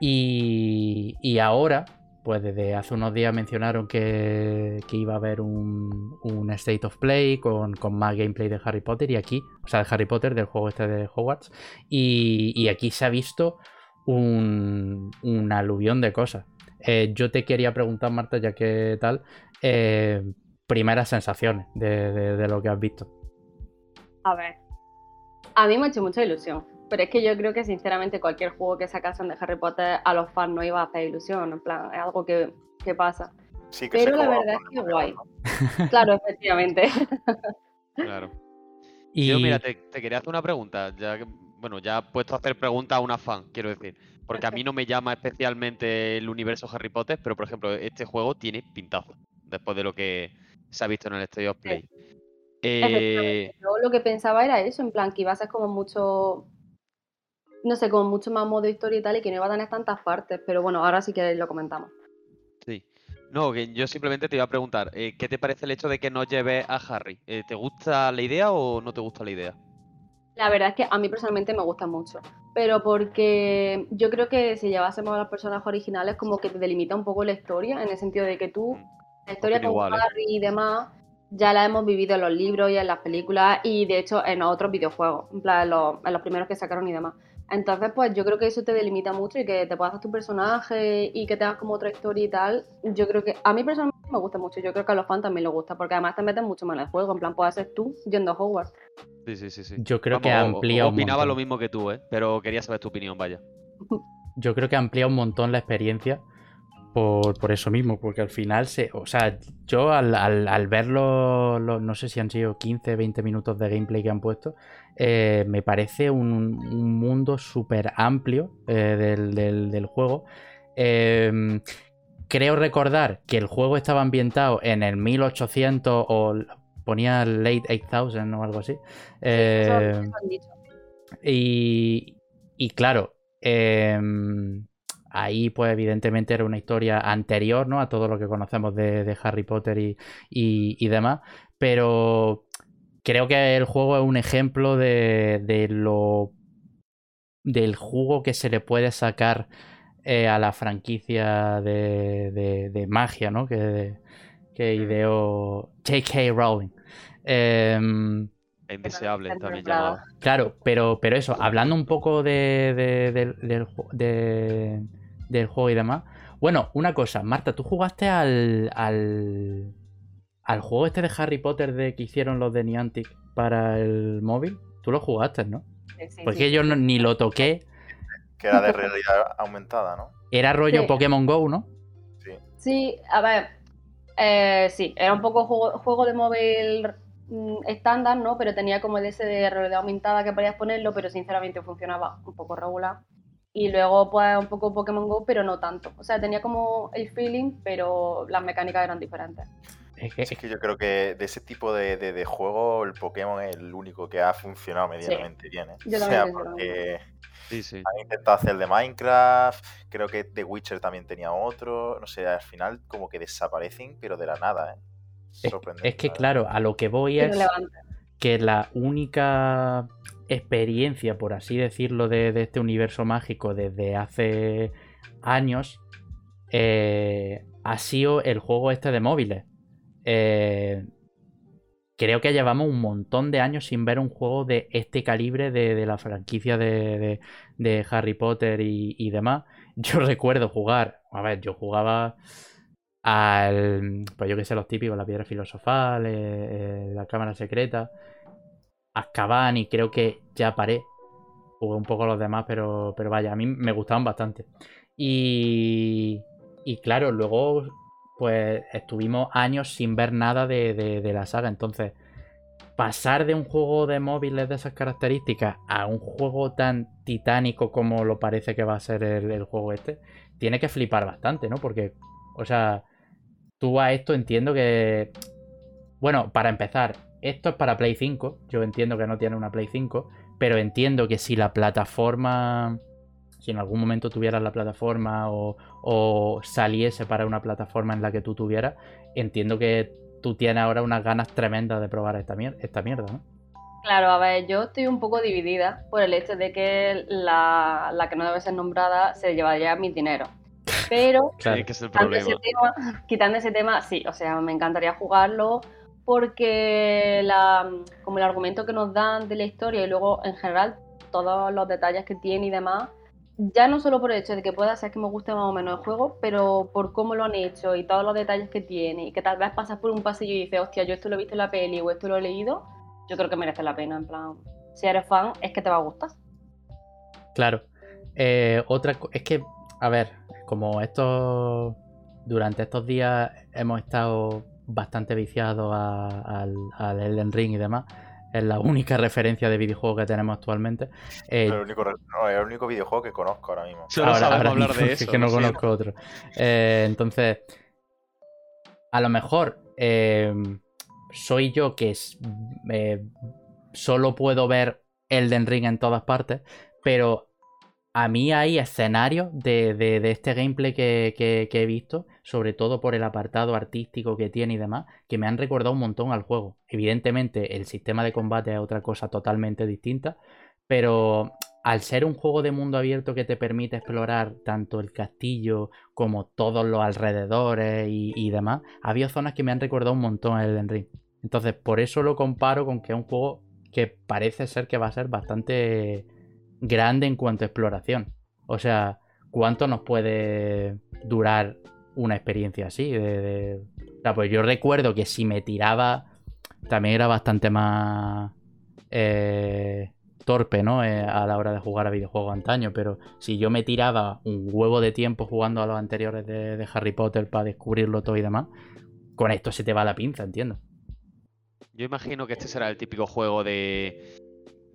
Y, ahora, pues desde hace unos días mencionaron que, iba a haber un, State of Play con, más gameplay de Harry Potter y aquí, o sea, de Harry Potter, del juego este de Hogwarts, y, aquí se ha visto un aluvión de cosas. Eh, yo te quería preguntar, Marta, ya que tal, eh, primeras sensaciones de, de- de lo que has visto. A ver, a mí me ha hecho mucha ilusión, pero es que yo creo que sinceramente cualquier juego que sacasen de Harry Potter a los fans no iba a hacer ilusión, en plan, es algo que, que pasa. Sí, que Pero la verdad es que el guay. ¿no? Claro, efectivamente. Claro. Y Yo, mira, te, te quería hacer una pregunta. Ya que, bueno, ya he puesto a hacer preguntas a una fan, quiero decir. Porque a mí no me llama especialmente el universo Harry Potter, pero por ejemplo, este juego tiene pintazo. Después de lo que se ha visto en el State of Play. Eh, Efectivamente. Yo lo que pensaba era eso, en plan, que iba a ser como mucho, no sé, como mucho más modo historia y tal, y que no iba a tener tantas partes, pero bueno, ahora sí que lo comentamos. sí. No, que yo simplemente te iba a preguntar, eh, ¿qué te parece el hecho de que no lleves a Harry? Eh, ¿Te gusta la idea o no te gusta la idea? La verdad es que a mí personalmente me gusta mucho, pero porque yo creo que si llevásemos a los personajes originales como que te delimita un poco la historia, en el sentido de que tú, la historia con igual, ¿eh? Harry y demás, ya la hemos vivido en los libros y en las películas y de hecho en otros videojuegos, en plan en los, en los primeros que sacaron y demás. Entonces, pues yo creo que eso te delimita mucho y que te puedas hacer tu personaje y que tengas como otra historia y tal. Yo creo que a mí personalmente me gusta mucho. Yo creo que a los fans también les gusta porque además te meten mucho más en el juego. En plan, puedes ser tú yendo a Hogwarts. Sí, sí, sí, sí. yo creo que Vamos, o- amplía un Opinaba montón. lo mismo que tú, ¿eh? Pero quería saber tu opinión, vaya. Yo creo que amplía un montón la experiencia por, por eso mismo, porque al final se. O sea, yo al, al, al ver los, los- no sé si han sido 15, 20 minutos de gameplay que han puesto, eh, me parece un, un mundo súper amplio eh, del, del- del juego. Eh, creo recordar que el juego estaba ambientado en el 1800 o ponía late 8000 o algo así. Eh, eso han dicho. y, y claro, em, ahí pues evidentemente era una historia anterior, ¿no? A todo lo que conocemos de, de Harry Potter y, y- y demás. Pero creo que el juego es un ejemplo de, de lo del jugo que se le puede sacar eh, a la franquicia de, de- de magia, ¿no? Que, que ideó J.K. Rowling. Em, Es indeseable también llamado. Claro, pero, pero eso, hablando un poco de, de- del- del ju- de- del juego y demás. Bueno, una cosa, Marta, ¿tú jugaste al, al, al juego este de Harry Potter de que hicieron los de Niantic para el móvil? Tú lo jugaste, ¿no? Sí, sí, Porque sí. yo no- ni lo toqué. Que era de realidad aumentada, ¿no? Era rollo Sí. Pokémon Go, ¿no? Sí. Sí, a ver, eh, sí, era un poco juego, juego de móvil mm, estándar, ¿no? Pero tenía como el ese de realidad aumentada que podías ponerlo, pero sinceramente funcionaba un poco regular. Y luego, pues, un poco Pokémon Go, pero no tanto. O sea, tenía como el feeling, pero las mecánicas eran diferentes. Es que, Es que yo creo que de ese tipo de, de- de juego el Pokémon es el único que ha funcionado medianamente bien. ¿eh? Yo o sea, porque Sí, sí. han intentado hacer el de Minecraft, creo que The Witcher también tenía otro, no sé, al final como que desaparecen, pero de la nada, ¿eh? es, Sorprendente. es que, claro, a lo que voy es que la única experiencia, por así decirlo, de, de este universo mágico desde hace años eh, ha sido el juego este de móviles. Eh, creo que llevamos un montón de años sin ver un juego de este calibre de, de la franquicia de, de- Harry Potter y, y demás. Yo recuerdo jugar, a ver, yo jugaba al, pues yo que sé, los típicos, la piedra filosofal, eh, la cámara secreta, Azkaban y creo que ya paré. Jugué un poco a los demás, pero, pero vaya, a mí me gustaban bastante. Y, y claro, luego pues estuvimos años sin ver nada de, de- la saga. Entonces, pasar de un juego de móviles de esas características a un juego tan titánico como lo parece que va a ser el, el juego este, tiene que flipar bastante, ¿no? Porque, o sea, tú a esto entiendo que... Bueno, para empezar, esto es para Play 5. Yo entiendo que no tiene una Play 5, pero entiendo que si la plataforma... Si en algún momento tuvieras la plataforma o, o saliese para una plataforma en la que tú tuvieras, entiendo que tú tienes ahora unas ganas tremendas de probar esta, mier- esta mierda, ¿no? Claro, a ver, yo estoy un poco dividida por el hecho de que la, la que no debe ser nombrada se llevaría mi dinero. Pero Claro. Sí, que es el quitando ese, tema, quitando ese tema, sí, o sea, me encantaría jugarlo porque la, como el argumento que nos dan de la historia y luego en general todos los detalles que tiene y demás, ya no solo por el hecho de que pueda ser que me guste más o menos el juego, pero por cómo lo han hecho y todos los detalles que tiene y que tal vez pasas por un pasillo y dices, hostia, yo esto lo he visto en la peli o esto lo he leído, yo creo que merece la pena, en plan, si eres fan es que te va a gustar. Claro. Eh, otra es que, a ver, como estos durante estos días hemos estado bastante viciados al, al Elden Ring y demás, es la única referencia de videojuego que tenemos actualmente. Eh, Es el único, no, es el único videojuego que conozco ahora mismo. Solo sabemos hablar mismo, de es eso. que no conozco otro. Eh, entonces, a lo mejor eh, soy yo que es- eh, solo puedo ver Elden Ring en todas partes, pero a mí hay escenarios de, este gameplay que, he visto, sobre todo por el apartado artístico que tiene y demás, que me han recordado un montón al juego. Evidentemente, el sistema de combate es otra cosa totalmente distinta, pero al ser un juego de mundo abierto que te permite explorar tanto el castillo como todos los alrededores y, demás, había zonas que me han recordado un montón a Elden. Entonces, por eso lo comparo con que es un juego que parece ser que va a ser bastante grande en cuanto a exploración. O sea, ¿cuánto nos puede durar una experiencia así? De, O sea, pues yo recuerdo que si me tiraba, también era bastante más eh, torpe, ¿no? Eh, a la hora de jugar a videojuegos antaño, pero si yo me tiraba un huevo de tiempo jugando a los anteriores de Harry Potter para descubrirlo todo y demás, con esto se te va la pinza, entiendo. Yo imagino que este será el típico juego de,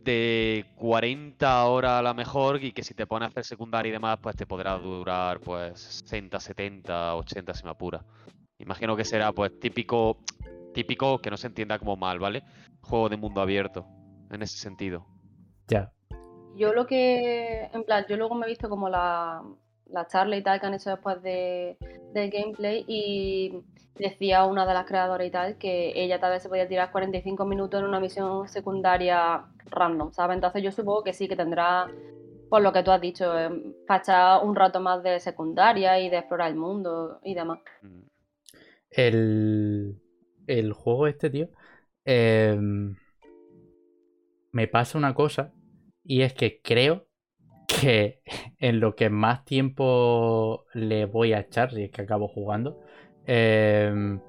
de 40 horas a lo mejor y que si te pones a hacer secundaria y demás, pues te podrá durar pues 60, 70, 80 si me apura. Imagino que será pues típico, típico que no se entienda como mal, ¿vale? Juego de mundo abierto, en ese sentido. Ya. Yo lo que, en plan, yo luego me he visto como la, la charla y tal que han hecho después de, del gameplay y decía una de las creadoras y tal que ella tal vez se podía tirar 45 minutos en una misión secundaria random, ¿sabes? Entonces yo supongo que sí, que tendrá, por lo que tú has dicho, eh, echar un rato más de secundaria y de explorar el mundo y demás. Mm. El, el juego este, tío, em, me pasa una cosa y es que creo que en lo que más tiempo le voy a echar, si es que acabo jugando, em,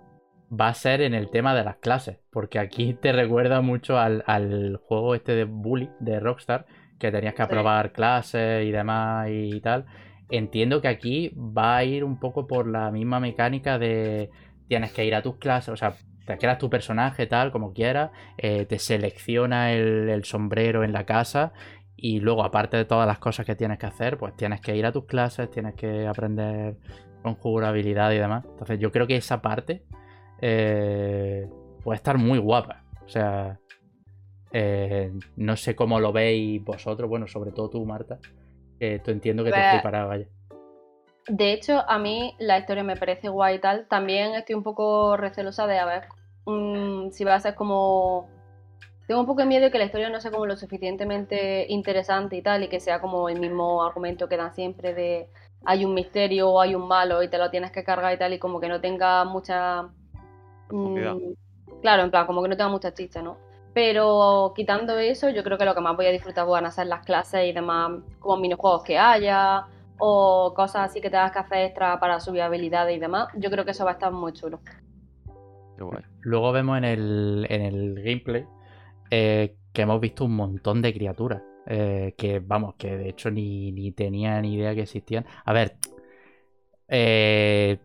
va a ser en el tema de las clases, porque aquí te recuerda mucho al, al juego este de Bully de Rockstar, que tenías que aprobar clases y demás y tal. Entiendo que aquí va a ir un poco por la misma mecánica de tienes que ir a tus clases, o sea, te creas tu personaje tal, como quieras, eh, te selecciona el, el sombrero en la casa y luego, aparte de todas las cosas que tienes que hacer, pues tienes que ir a tus clases, tienes que aprender conjurabilidad y demás. Entonces, yo creo que esa parte eh, puede estar muy guapa. O sea, eh, no sé cómo lo veis vosotros, bueno, sobre todo tú, Marta. Eh, tú entiendo que te Pues- flipará, vaya. De hecho, a mí la historia me parece guay y tal. También estoy un poco recelosa de a ver mm, si va a ser como. Tengo un poco de miedo de que la historia no sea como lo suficientemente interesante y tal, y que sea como el mismo argumento que dan siempre de hay un misterio o hay un malo y te lo tienes que cargar y tal, y como que no tenga mucha. Mm, claro, en plan, como que no tenga mucha chicha, ¿no? Pero quitando eso, yo creo que lo que más voy a disfrutar van a ser las clases y demás, como minijuegos que haya, o cosas así que tengas que hacer extra para subir habilidades y demás. Yo creo que eso va a estar muy chulo. Qué guay. Luego vemos en el, en el gameplay eh, que hemos visto un montón de criaturas. eh, que vamos, que de hecho ni, ni tenía ni idea que existían. A ver, eh,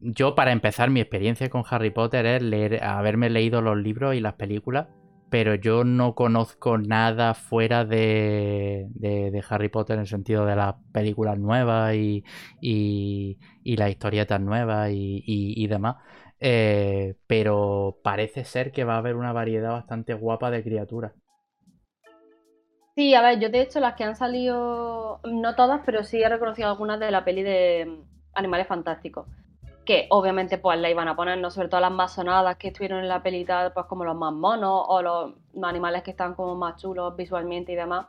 yo para empezar mi experiencia con Harry Potter es leer, haberme leído los libros y las películas, pero yo no conozco nada fuera de, de- Harry Potter en el sentido de las películas nuevas y, y, y las historietas nuevas y- y demás. Eh, pero parece ser que va a haber una variedad bastante guapa de criaturas. Sí, a ver, yo de hecho las que han salido, no todas, pero sí he reconocido algunas de la peli de mm, Animales Fantásticos. Que obviamente pues la iban a poner, ¿no? Sobre todo las más sonadas que estuvieron en la peli tal, pues como los más monos o los animales que están como más chulos visualmente y demás.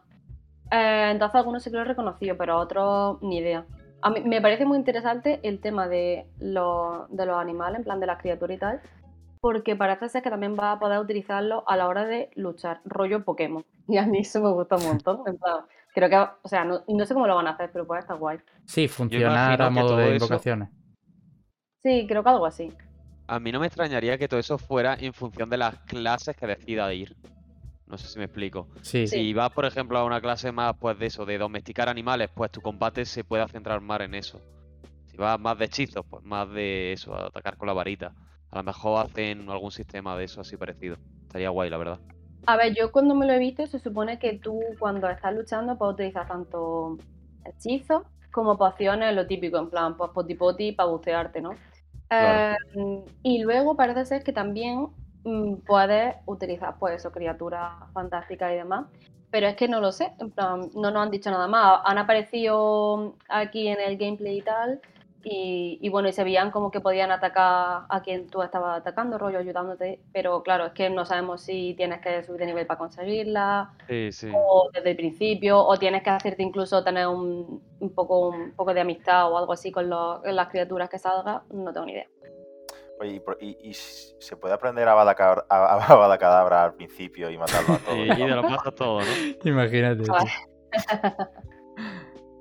Eh, entonces algunos sí que los he reconocido, pero otros ni idea. A mí me parece muy interesante el tema de los, de los animales, en plan de las criaturas y tal, porque parece ser que también va a poder utilizarlo a la hora de luchar, rollo Pokémon. Y a mí eso me gusta un montón. en plan, creo que, o sea, no, no sé cómo lo van a hacer, pero puede estar guay. Sí, funcionar a modo de eso- invocaciones. Sí, creo que algo así. A mí no me extrañaría que todo eso fuera en función de las clases que decida ir. No sé si me explico. Sí, Sí. Si vas, por ejemplo, a una clase más pues de eso, de domesticar animales, pues tu combate se puede centrar más en eso. Si vas más de hechizos, pues más de eso, atacar con la varita. A lo mejor hacen algún sistema de eso así parecido. Estaría guay, la verdad. A ver, yo cuando me lo he visto, se supone que tú cuando estás luchando puedes utilizar tanto hechizos como pociones, lo típico, en plan, pues poti poti para bucearte, ¿no? Claro. Eh, y luego parece ser que también puedes utilizar, pues eso, criaturas fantásticas y demás. Pero es que no lo sé, en plan, no nos han dicho nada más. Han aparecido aquí en el gameplay y tal. Y, y bueno, y se veían como que podían atacar a quien tú estabas atacando, rollo ayudándote. Pero claro, es que no sabemos si tienes que subir de nivel para conseguirla, Sí, sí. o desde el principio, o tienes que hacerte incluso tener un, un poco, un poco de amistad o algo así con, los- con las criaturas que salga. No tengo ni idea. Oye, y, se puede aprender a Badacadabra al principio y matarlo a todos. Y, y de los matas todos, ¿no? Imagínate.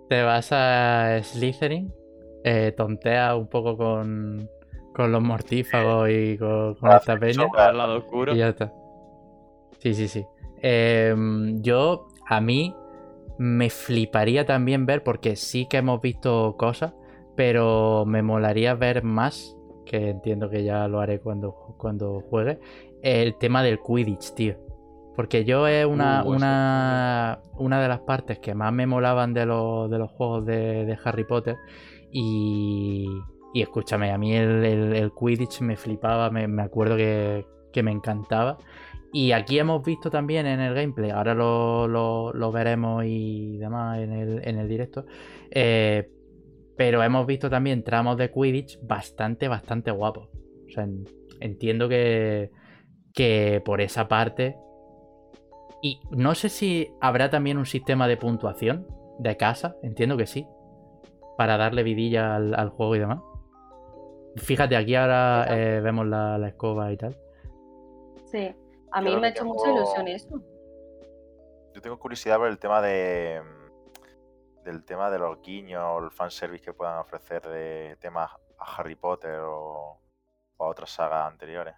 Te vas a Slytherin, eh, tonteas un poco con, con los mortífagos y con, con Ah, esta peña. sombra. Al lado oscuro. Y ya está. Sí, sí, sí. Em, yo, a mí, me fliparía también ver, porque sí que hemos visto cosas, pero me molaría ver más, que entiendo que ya lo haré cuando, cuando juegue, el tema del Quidditch, tío. Porque yo es una, Uh, eso, una, una de las partes que más me molaban de los, de los juegos de, de Harry Potter. Y, y escúchame, a mí el, el- el Quidditch me flipaba, me, me acuerdo que, que me encantaba. Y aquí hemos visto también en el gameplay, ahora lo, lo- lo veremos y demás en el, en el directo. eh, pero hemos visto también tramos de Quidditch bastante, bastante guapos. O sea, en- entiendo que, que por esa parte. Y no sé si habrá también un sistema de puntuación de casa, entiendo que sí, para darle vidilla al, al juego y demás. Fíjate, aquí ahora eh, vemos la, la escoba y tal. Sí, a mí Yo me ha hecho mucha ilusión eso. Yo tengo curiosidad por el tema de del tema de los guiños o el fanservice que puedan ofrecer de temas a Harry Potter o, o a otras sagas anteriores.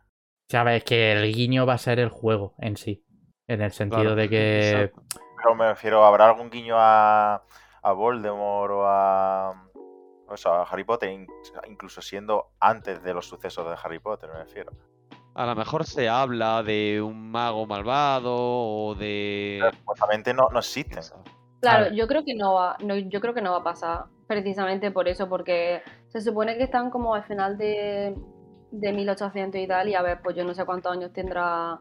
Sabes que el guiño va a ser el juego en sí. En el sentido Claro, de que. exacto. Pero me refiero, ¿habrá algún guiño a, a Voldemort o a, o sea, a Harry Potter, in- incluso siendo antes de los sucesos de Harry Potter, me refiero? A lo mejor se habla de un mago malvado o de. Pero Supuestamente no, no existen. Claro, yo creo que no va, no, yo creo que no va a pasar precisamente por eso, porque se supone que están como al final de, de 1800 y tal, y a ver, pues yo no sé cuántos años tendrá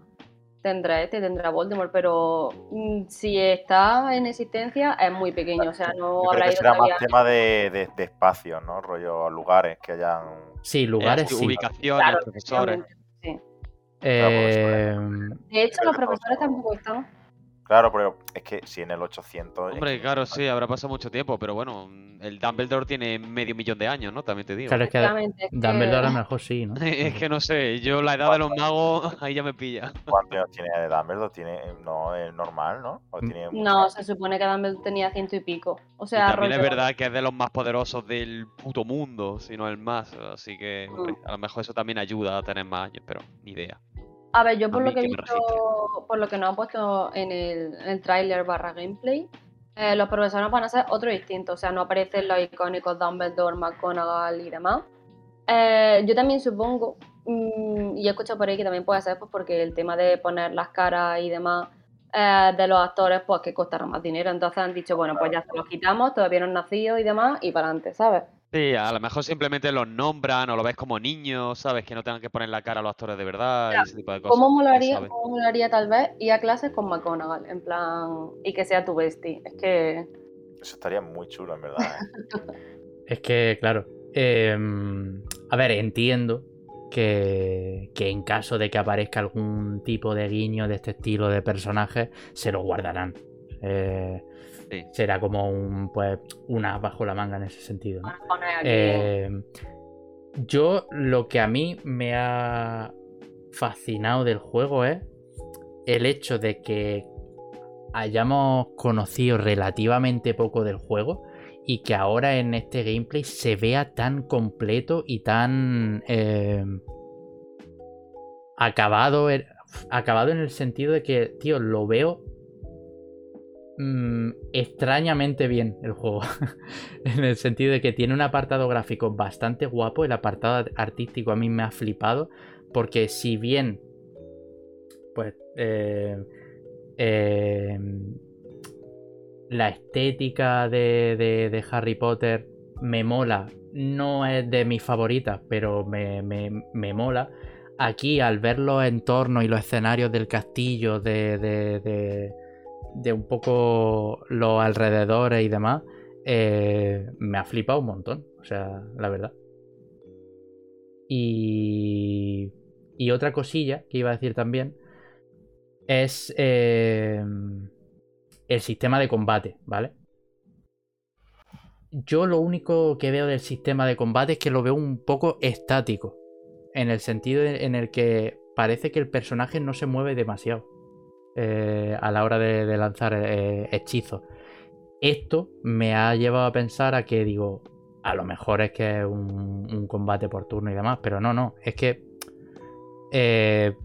tendrá este, tendrá Voldemort, pero mm, si está en existencia es muy pequeño, o sea, no Yo creo habrá que ido será todavía. más tema de, de, de espacios, ¿no? Rollo lugares que hayan. Sí, Eh, lugares sí. Ubicaciones, Claro, profesores. sí. Eh, De hecho, Creo los profesores tampoco están. Claro, pero es que si en el 800. es Hombre, que- claro, sí, habrá pasado mucho tiempo, pero bueno, el Dumbledore tiene medio millón de años, ¿no? También te digo. claro, es que Dumbledore a lo mejor sí, ¿no? Es que no sé, yo la edad de los magos, ahí ya me pilla. ¿Cuántos años tiene Dumbledore? Tiene, no, es normal, ¿no? ¿O Mm. tiene No, se supone que Dumbledore tenía ciento y pico. O Y sea, también es verdad que es de los más poderosos del puto mundo, si no el más. Así que, hombre, Mm. a lo mejor eso también ayuda a tener más años, pero ni idea. A ver, yo por lo que he visto, por lo que nos han puesto en el, en el tráiler barra gameplay, eh, los profesores van a ser otro distinto, o sea, no aparecen los icónicos Dumbledore, McGonagall y demás. Eh, yo también supongo, mm, y he escuchado por ahí que también puede ser pues porque el tema de poner las caras y demás eh, de los actores, pues que costará más dinero, entonces han dicho, bueno, pues ya se los quitamos, todavía no han nacido y demás, y para adelante, ¿sabes? Sí, a lo mejor simplemente los nombran o lo ves como niños, ¿sabes? Que no tengan que poner la cara a los actores de verdad y ese tipo de cosas. ¿Cómo molaría, cómo molaría tal vez ir a clases con McGonagall? En plan, y que sea tu bestie. Es que. Eso estaría muy chulo, en verdad. ¿eh? Es que, claro. em, a ver, entiendo que, que en caso de que aparezca algún tipo de guiño de este estilo de personaje, se lo guardarán. Eh, Sí. Será como un, pues, una bajo la manga en ese sentido. Eh, yo lo que a mí me ha fascinado del juego es el hecho de que hayamos conocido relativamente poco del juego y que ahora en este gameplay se vea tan completo y tan eh, acabado, acabado en el sentido de que, tío, lo veo mm, extrañamente bien el juego. en el sentido de que tiene un apartado gráfico bastante guapo. El apartado artístico a mí me ha flipado. Porque si bien. Pues. eh, eh, la estética de, Harry Potter me mola. No es de mis favoritas, pero me, me- me mola. Aquí, al ver los entornos y los escenarios del castillo, de- de- un poco los alrededores y demás, eh, me ha flipado un montón. O sea, la verdad. Y, y otra cosilla que iba a decir también es eh, el sistema de combate, ¿vale? Yo lo único que veo del sistema de combate es que lo veo un poco estático. En el sentido en el que parece que el personaje no se mueve demasiado eh, a la hora de, lanzar eh, hechizos. Esto me ha llevado a pensar a que digo, a lo mejor es que es un, combate por turno y demás, pero no, no, es que eh,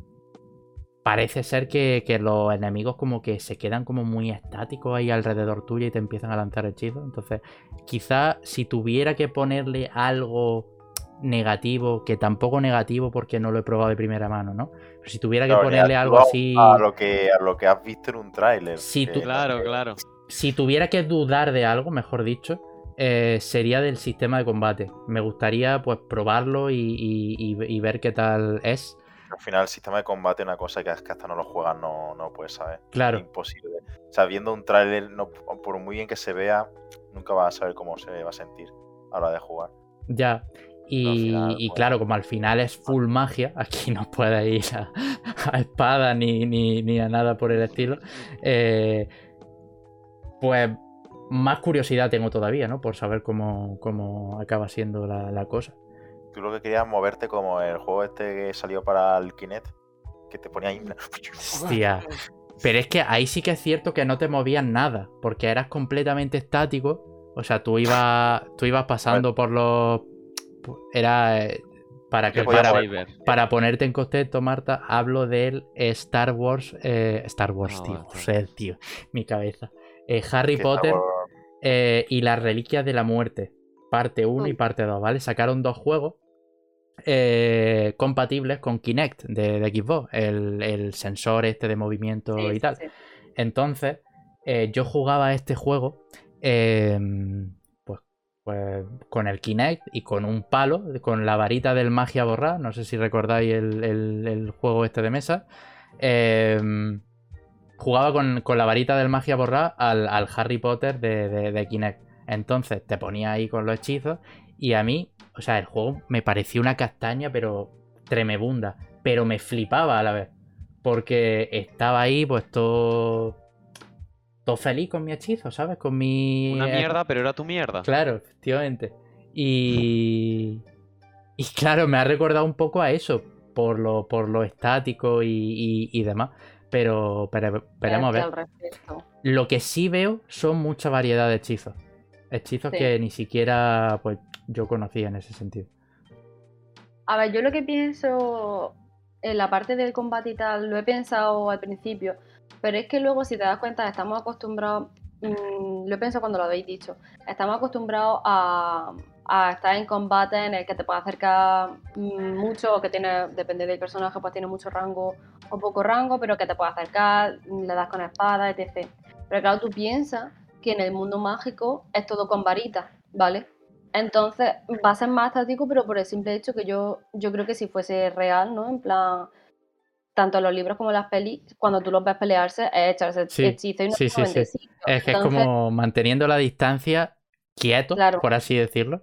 parece ser que, que los enemigos como que se quedan como muy estáticos ahí alrededor tuyo y te empiezan a lanzar hechizos. Entonces, quizá si tuviera que ponerle algo negativo, que tampoco negativo porque no lo he probado de primera mano, ¿no? Pero si tuviera que Claro, ponerle algo así... A lo, que, a lo que has visto en un tráiler. No- Claro, claro. si tuviera que dudar de algo, mejor dicho, eh, sería del sistema de combate. Me gustaría pues probarlo y, y- y- y ver qué tal es. Al final, el sistema de combate es una cosa que, que hasta no lo juegas, no, no puedes saber. Claro, Es imposible. O sea, viendo un tráiler, no, por muy bien que se vea, nunca vas a saber cómo se va a sentir a la hora de jugar. ya. Y, Al final, y pues- claro, como al final es full magia, aquí no puedes ir a, a espada ni, ni- ni a nada por el estilo. eh, pues más curiosidad tengo todavía, ¿no? Por saber cómo, cómo acaba siendo la, la cosa. Tú lo que querías moverte como el juego este que salió para el Kinect, que te ponía ahí. Hostia. Pero es que ahí sí que es cierto que no te movías nada, porque eras completamente estático. O sea, tú ibas, tú ibas pasando por los... Era... eh, Para, que, para, para ponerte en contexto, Marta, hablo del Star Wars. eh, Star Wars, tío. vale. Joder, tío. Mi cabeza. Eh, Harry Potter eh, y las Reliquias de la Muerte. Parte 1 y parte 2, ¿vale? Sacaron dos juegos eh, compatibles con Kinect de, de Xbox. El, el sensor este de movimiento Sí, y tal. sí. Entonces, eh, yo jugaba este juego eh, pues, con el Kinect y con un palo, con la varita del magia borrada. No sé si recordáis el, el- el juego este de mesa. Eh, jugaba con, con la varita del magia borrada al, al Harry Potter de, de- de Kinect. Entonces te ponía ahí con los hechizos y a mí, o sea, el juego me pareció una castaña, pero tremebunda. Pero me flipaba a la vez. Porque estaba ahí, pues todo. Todo feliz con mi hechizo, ¿sabes? Con mi. Una mierda, pero era tu mierda. Claro, efectivamente. Y. Y claro, me ha recordado un poco a eso. Por lo, por lo estático y, y- y demás. Pero, pero esperemos a ver. Lo que sí veo son mucha variedad de hechizos. Hechizos Sí. que ni siquiera pues yo conocía en ese sentido. A ver, yo lo que pienso en la parte del combate y tal, lo he pensado al principio, pero es que luego si te das cuenta estamos acostumbrados, mm, lo pensado cuando lo habéis dicho, estamos acostumbrados a, a estar en combate en el que te puede acercar mm, mucho, o que tiene, depende del personaje, pues tiene mucho rango o poco rango, pero que te puede acercar, le das con espada, etc. Pero claro, tú piensas que en el mundo mágico es todo con varitas, ¿vale? Entonces va a ser más estático, pero por el simple hecho que yo, yo creo que si fuese real, ¿no? En plan, tanto los libros como las pelis, cuando tú los ves pelearse, es echarse Sí, hechizo y no sí, sí, sí. Es que Entonces, es como manteniendo la distancia quieto, Claro. por así decirlo.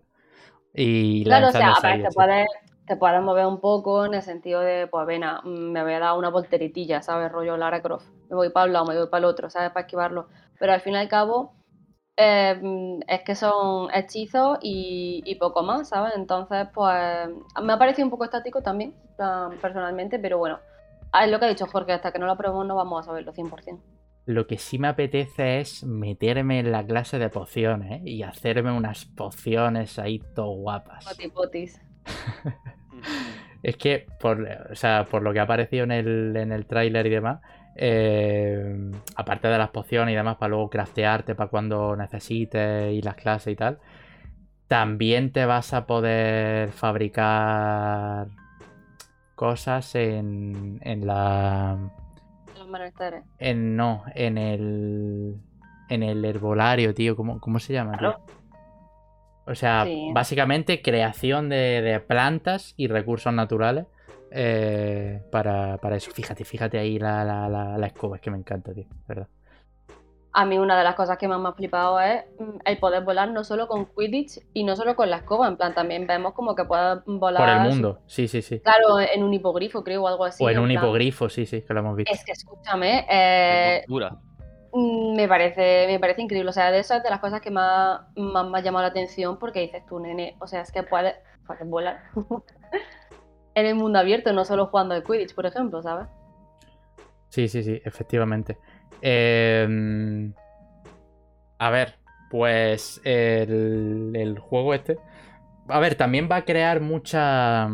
Y Claro, o sea, a ver, te puedes, te puedes mover un poco en el sentido de, pues venga, mm, me voy a dar una volteritilla, ¿sabes? Rollo Lara Croft. Me voy para un lado, me voy para el otro, ¿sabes? Para esquivarlo. Pero al fin y al cabo, eh, mm, es que son hechizos y, y poco más, ¿sabes? Entonces, pues me ha parecido un poco estático también, personalmente, pero bueno, es lo que ha dicho Jorge, hasta que no lo probemos no vamos a saberlo 100%. Lo que sí me apetece es meterme en la clase de pociones ¿eh? y hacerme unas pociones ahí todo guapas. Potipotis. Es que, por, o sea, por lo que ha aparecido en el, en el tráiler y demás, eh, aparte de las pociones y demás, para luego craftearte para cuando necesites y las clases y tal, también te vas a poder fabricar cosas en, en la... Los menesteres. En, no, en el... En el herbolario, tío. ¿Cómo, cómo se llama? tío? O sea, Sí. básicamente creación de, de plantas y recursos naturales eh, para, para eso. Fíjate, fíjate ahí la, la, la, la escoba, es que me encanta, tío, ¿verdad? A mí una de las cosas que más me ha flipado es mm, el poder volar no solo con Quidditch y no solo con la escoba, en plan también vemos como que puedes volar Por el mundo, sí, sí, sí. Claro, en un hipogrifo creo o algo así. o en un plan, hipogrifo, sí, sí, que lo hemos visto. Es que escúchame, eh, mm, me parece me parece increíble, o sea, de eso es de las cosas que más, más me ha llamado la atención porque dices tú, nene, o sea, es que puedes, puedes volar en el mundo abierto, no solo jugando al Quidditch, por ejemplo, ¿sabes? Sí, sí, sí, efectivamente. Eh, a ver, pues el, el juego este. A ver, también va a crear mucha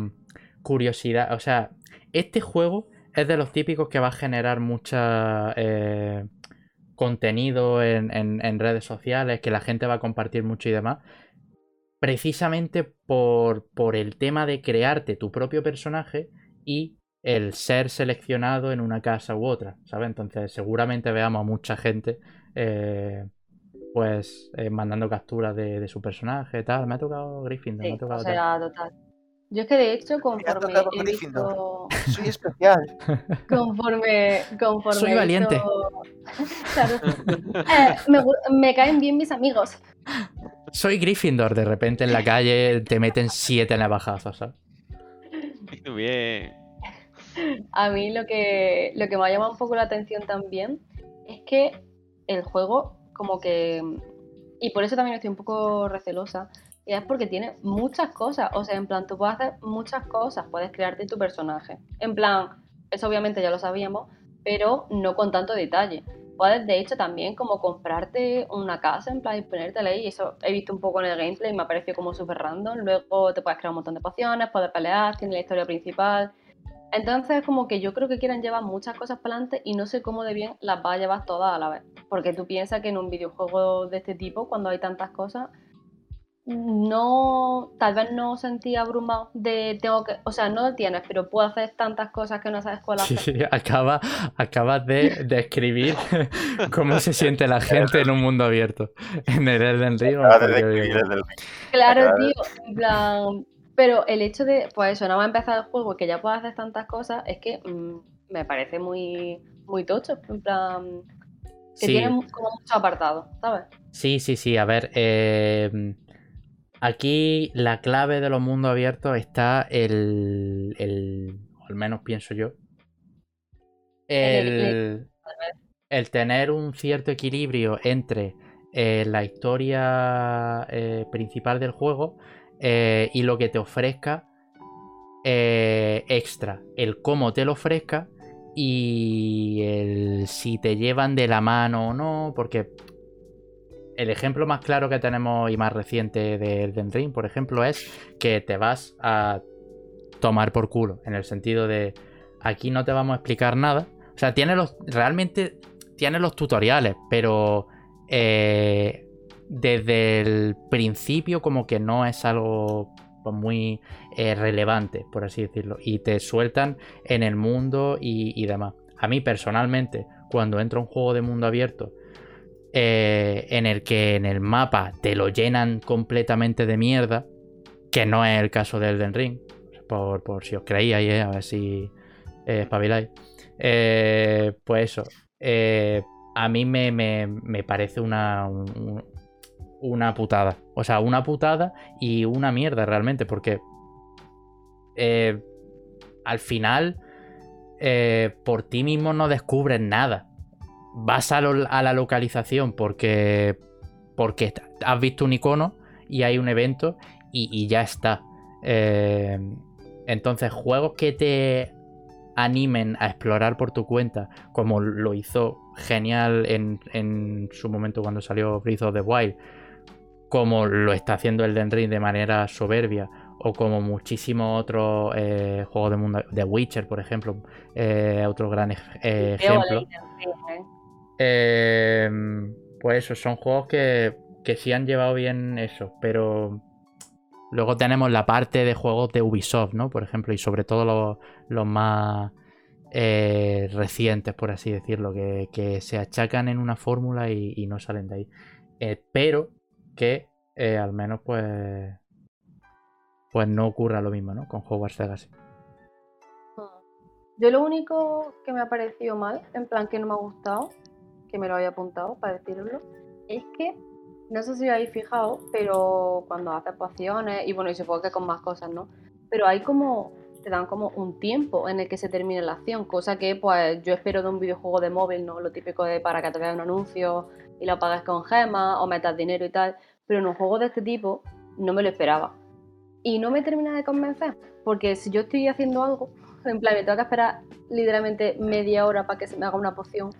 curiosidad. O sea, este juego es de los típicos que va a generar mucha eh, contenido en, en- en redes sociales, que la gente va a compartir mucho y demás. Precisamente por, por el tema de crearte tu propio personaje y el ser seleccionado en una casa u otra, ¿sabes? Entonces seguramente veamos a mucha gente eh, pues eh, mandando capturas de, de su personaje, tal. Me ha tocado Gryffindor, me ha tocado o tal. sea, total. Yo es que de hecho, Me ha conforme he visto, Soy especial. conforme, conforme Soy valiente. visto- Claro. Eh, me, me caen bien mis amigos. Soy Gryffindor, de repente en la calle te meten siete navajazos, ¿sabes? Muy bien. A mí lo que, lo que me ha llamado un poco la atención también es que el juego como que... Y por eso también estoy un poco recelosa. Y es porque tiene muchas cosas. O sea, en plan, tú puedes hacer muchas cosas. Puedes crearte tu personaje. En plan, eso obviamente ya lo sabíamos, pero no con tanto detalle. puedes de hecho también como comprarte una casa en plan y ponértela ahí. Eso he visto un poco en el gameplay y me ha parecido como súper random. Luego te puedes crear un montón de pociones, puedes pelear, tiene la historia principal. Entonces, como que yo creo que quieren llevar muchas cosas para adelante y no sé cómo de bien las va a llevar todas a la vez. Porque tú piensas que en un videojuego de este tipo, cuando hay tantas cosas, no, tal vez no sentí abrumado de tengo que, o sea, no lo tienes, pero puedo hacer tantas cosas que no sabes cuál hacer. Sí, acaba, acabas de describir cómo se siente la gente en un mundo abierto. En el Elden Ring. Claro, tío, en plan, pero el hecho de, pues eso, no va a empezar el juego que ya puedas hacer tantas cosas, es que mm, me parece muy, muy tocho, en plan, que tiene como mucho apartado, ¿sabes? Sí, sí, sí, a ver, eh Aquí la clave de los mundos abiertos está el, el al menos pienso yo, el, el tener un cierto equilibrio entre eh, la historia eh, principal del juego eh, y lo que te ofrezca extra, el cómo te lo ofrezca y el si te llevan de la mano o no, porque el ejemplo más claro que tenemos y más reciente de Elden Ring, por ejemplo, es que te vas a tomar por culo. En el sentido de aquí no te vamos a explicar nada. O sea, tiene los. Realmente tiene los tutoriales, pero. Eh, desde el principio, como que no es algo muy eh, relevante, por así decirlo. Y te sueltan en el mundo y, demás. A mí personalmente, cuando entro a un juego de mundo abierto eh, en el que en el mapa te lo llenan completamente de mierda, que no es el caso del Elden Ring, por, si os creíais, eh, a ver si espabiláis. pues eso, a mí me, parece una, una putada. O sea, una putada y una mierda realmente, porque al final por ti mismo no descubres nada vas a, la localización porque, porque has visto un icono y hay un evento y, ya está. Eh, entonces, juegos que te animen a explorar por tu cuenta, como lo hizo genial en, su momento cuando salió Breath of the Wild, como lo está haciendo el Ring de manera soberbia, o como muchísimos otros eh, juegos de mundo, de Witcher, por ejemplo, eh, otro gran ejemplo. Em, pues eso, son juegos que, que sí han llevado bien eso, pero luego tenemos la parte de juegos de Ubisoft, ¿no? Por ejemplo, y sobre todo los, más eh, recientes, por así decirlo, que, se achacan en una fórmula y, no salen de ahí. Eh, pero que eh, al menos pues pues no ocurra lo mismo, ¿no? Con Hogwarts Legacy. Yo lo único que me ha parecido mal, en plan que no me ha gustado, que me lo había apuntado para decirlo, es que, no sé si habéis fijado, pero cuando haces pociones, y bueno, y supongo que con más cosas, ¿no? Pero hay como, te dan como un tiempo en el que se termine la acción, cosa que pues yo espero de un videojuego de móvil, ¿no? Lo típico de para que te vean un anuncio y lo pagues con gemas o metas dinero y tal, pero en un juego de este tipo no me lo esperaba. Y no me termina de convencer, porque si yo estoy haciendo algo, en plan, me tengo que esperar literalmente media hora para que se me haga una poción,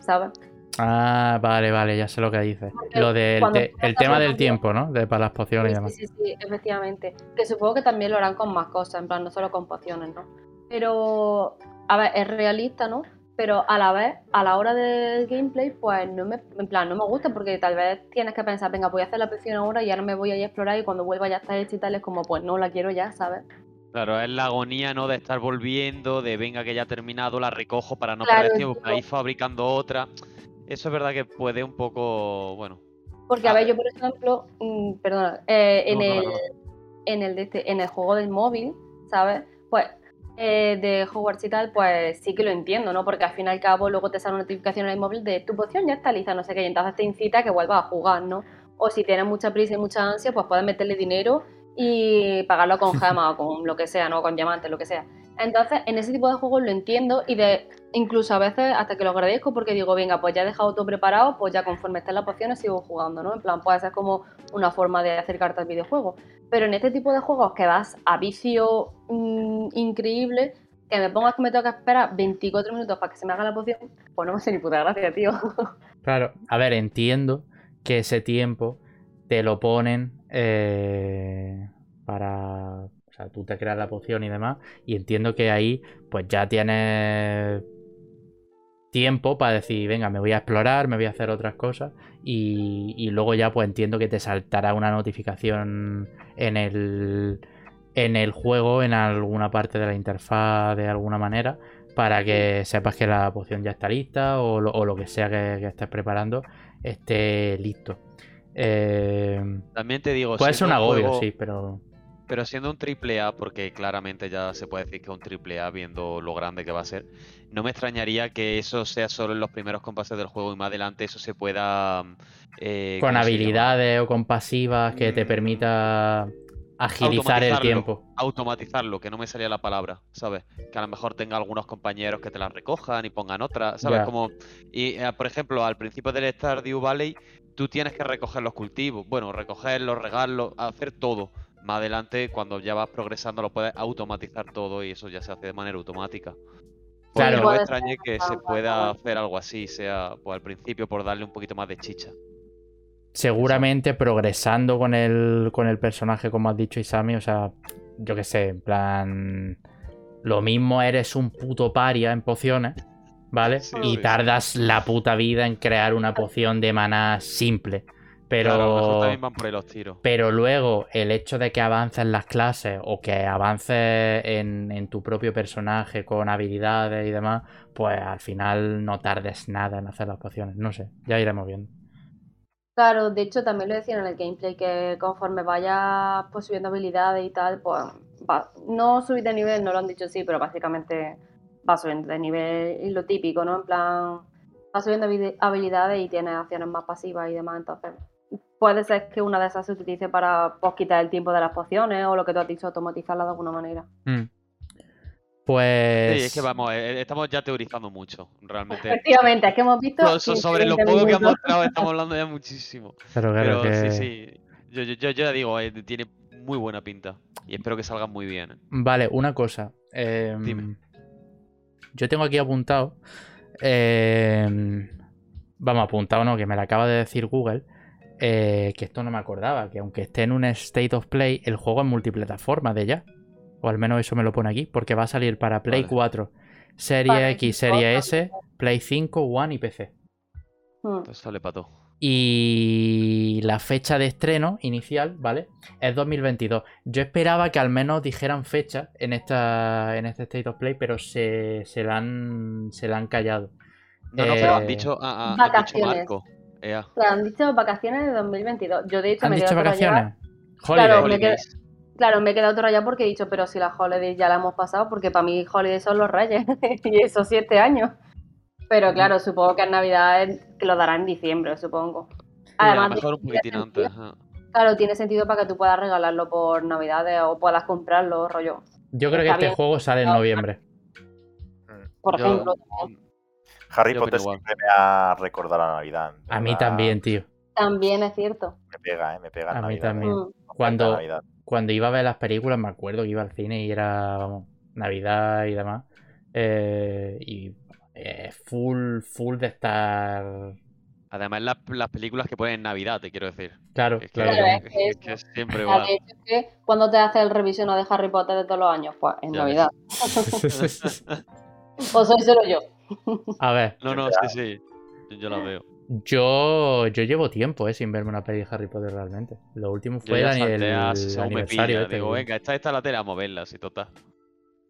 ¿sabes? Ah, vale, vale, ya sé lo que dices. lo del el tema del tiempo, ¿no? De, para las pociones sí, y demás. Sí, sí, sí, efectivamente. Que supongo que también lo harán con más cosas, en plan, no solo con pociones, ¿no? Pero, a ver, es realista, ¿no? Pero a la vez, a la hora del gameplay, pues no me, en plan, no me gusta porque tal vez tienes que pensar, venga, voy a hacer la poción ahora y ahora me voy a ir a explorar y cuando vuelva ya está hecha y tal, es como, pues no la quiero ya, ¿sabes? Claro, es la agonía, ¿no? De estar volviendo, de venga que ya ha terminado, la recojo para no perder tiempo, para ir fabricando otra. Eso es verdad que puede un poco, bueno. Porque, a, ver, yo por ejemplo, mm, perdona, eh, en, el, en, el de este, en el juego del móvil, ¿sabes? Pues eh, de Hogwarts y tal, pues sí que lo entiendo, ¿no? Porque al fin y al cabo luego te sale una notificación en el móvil de tu poción ya está lista, no sé qué, y entonces te incita a que vuelvas a jugar, ¿no? O si tienes mucha prisa y mucha ansia, pues puedes meterle dinero y pagarlo con gema o con lo que sea, ¿no? Con diamantes, lo que sea. Entonces, en ese tipo de juegos lo entiendo y de incluso a veces hasta que lo agradezco porque digo, venga, pues ya he dejado todo preparado, pues ya conforme estén las pociones sigo jugando, ¿no? En plan, puede ser como una forma de acercarte al videojuego. Pero en este tipo de juegos que vas a vicio mm, increíble, que me pongas que me tengo que esperar 24 minutos para que se me haga la poción, pues no me hace ni puta gracia, tío. Claro, a ver, entiendo que ese tiempo te lo ponen eh, para. Sea, tú te creas la poción y demás. Y entiendo que ahí, pues ya tienes tiempo para decir, venga, me voy a explorar, me voy a hacer otras cosas. Y, y luego ya, pues entiendo que te saltará una notificación en el. En el juego, en alguna parte de la interfaz, de alguna manera, para que sepas que la poción ya está lista o lo, o lo que sea que, que estés preparando esté listo. Eh, También te digo, puede ser un agobio, juego- sí, pero. Pero siendo un triple A, porque claramente ya se puede decir que es un triple A viendo lo grande que va a ser, no me extrañaría que eso sea solo en los primeros compases del juego y más adelante eso se pueda... eh, con habilidades o con pasivas que te Mm. permita agilizar el tiempo. automatizarlo, que no me salía la palabra, ¿sabes? Que a lo mejor tenga algunos compañeros que te las recojan y pongan otras, ¿sabes? Como, y eh, por ejemplo, al principio del Stardew Valley, tú tienes que recoger los cultivos, bueno, recogerlos, regarlos, hacer todo. Más adelante, cuando ya vas progresando, lo puedes automatizar todo y eso ya se hace de manera automática. Pues Claro. no me extrañe que se pueda hacer algo así, sea pues al principio por darle un poquito más de chicha. Seguramente progresando con el, con el personaje, como has dicho, Isami, o sea, yo qué sé, en plan. Lo mismo eres un puto paria en pociones, ¿vale? Sí, y tardas la puta vida en crear una poción de maná simple. Pero. Claro, a lo mejor también van por ahí los tiros. Pero luego el hecho de que avances las clases o que avances en, en tu propio personaje con habilidades y demás, pues al final no tardes nada en hacer las pociones. No sé, ya iremos viendo. Claro, de hecho también lo decían en el gameplay que conforme vayas pues, subiendo habilidades y tal, pues va, no subir de nivel, no lo han dicho sí, pero básicamente va subiendo de nivel y lo típico, ¿no? En plan, va subiendo habi- habilidades y tienes acciones más pasivas y demás, entonces puede ser que una de esas se utilice para pues, quitar el tiempo de las pociones o lo que tú has dicho, automatizarla de alguna manera. Mm. Pues. Sí, es que vamos, eh, estamos ya teorizando mucho, realmente. Efectivamente, es que hemos visto... So- sobre lo 20 poco que han minutos. mostrado estamos hablando ya muchísimo. Pero claro Pero que- sí, sí. Yo, yo, yo, yo ya digo, eh, tiene muy buena pinta. Y espero que salga muy bien. eh. Vale, una cosa. em, Dime. Yo tengo aquí apuntado. em, vamos, apuntado no, que me lo acaba de decir Google. Eh, que esto no me acordaba. Que aunque esté en un State of Play, el juego es multiplataforma de ya. O al menos eso me lo pone aquí. Porque va a salir para Play Vale. 4, Serie X, Serie. S, Play 5, One y PC. Hmm. Entonces sale para todo. Y la fecha de estreno inicial, ¿vale? Es 2022. Yo esperaba que al menos dijeran fecha en esta en este State of Play, pero se, se la han se la han callado. No, no, pero han Eh, dicho, ah, ah, han dicho vacaciones. Marco. Ea. O sea, han dicho vacaciones de 2022. Yo de hecho ¿Han me he dicho vacaciones? Claro, me Holidays. Claro, me he quedado otra ya porque he dicho, pero si las holidays ya la hemos pasado, porque para mí holidays son los reyes, y eso siete años. Pero claro, supongo que en Navidad lo dará en diciembre, supongo. a lo Además, mejor un poquitín antes. ajá. Claro, tiene sentido para que tú puedas regalarlo por Navidades o puedas comprarlo, rollo. Yo creo que este bien. juego sale en noviembre. Por Yo- ejemplo. Harry Yo Potter siempre me ha recordado la Navidad. A mí también, tío. También es cierto. Me pega, ¿eh? Me pega A mí también. Mm. Cuando- Navidad. Cuando iba a ver las películas, me acuerdo que iba al cine y era, vamos, Navidad y demás. Eh, y eh, full, full de estar. Además, las, las películas que ponen en Navidad, te quiero decir. Claro, Es que, claro. Es que es que es siempre igual. que cuando te haces el revisionado de Harry Potter de todos los años, pues en Ya. Navidad. O soy solo yo. a ver, No, no, sí, sí. Yo, la veo. yo, yo llevo tiempo eh, sin verme una peli de Harry Potter realmente. Lo último fue el, el según me aniversario. pilla. este Digo, venga, esta, esta la tele, vamos a verla, así total.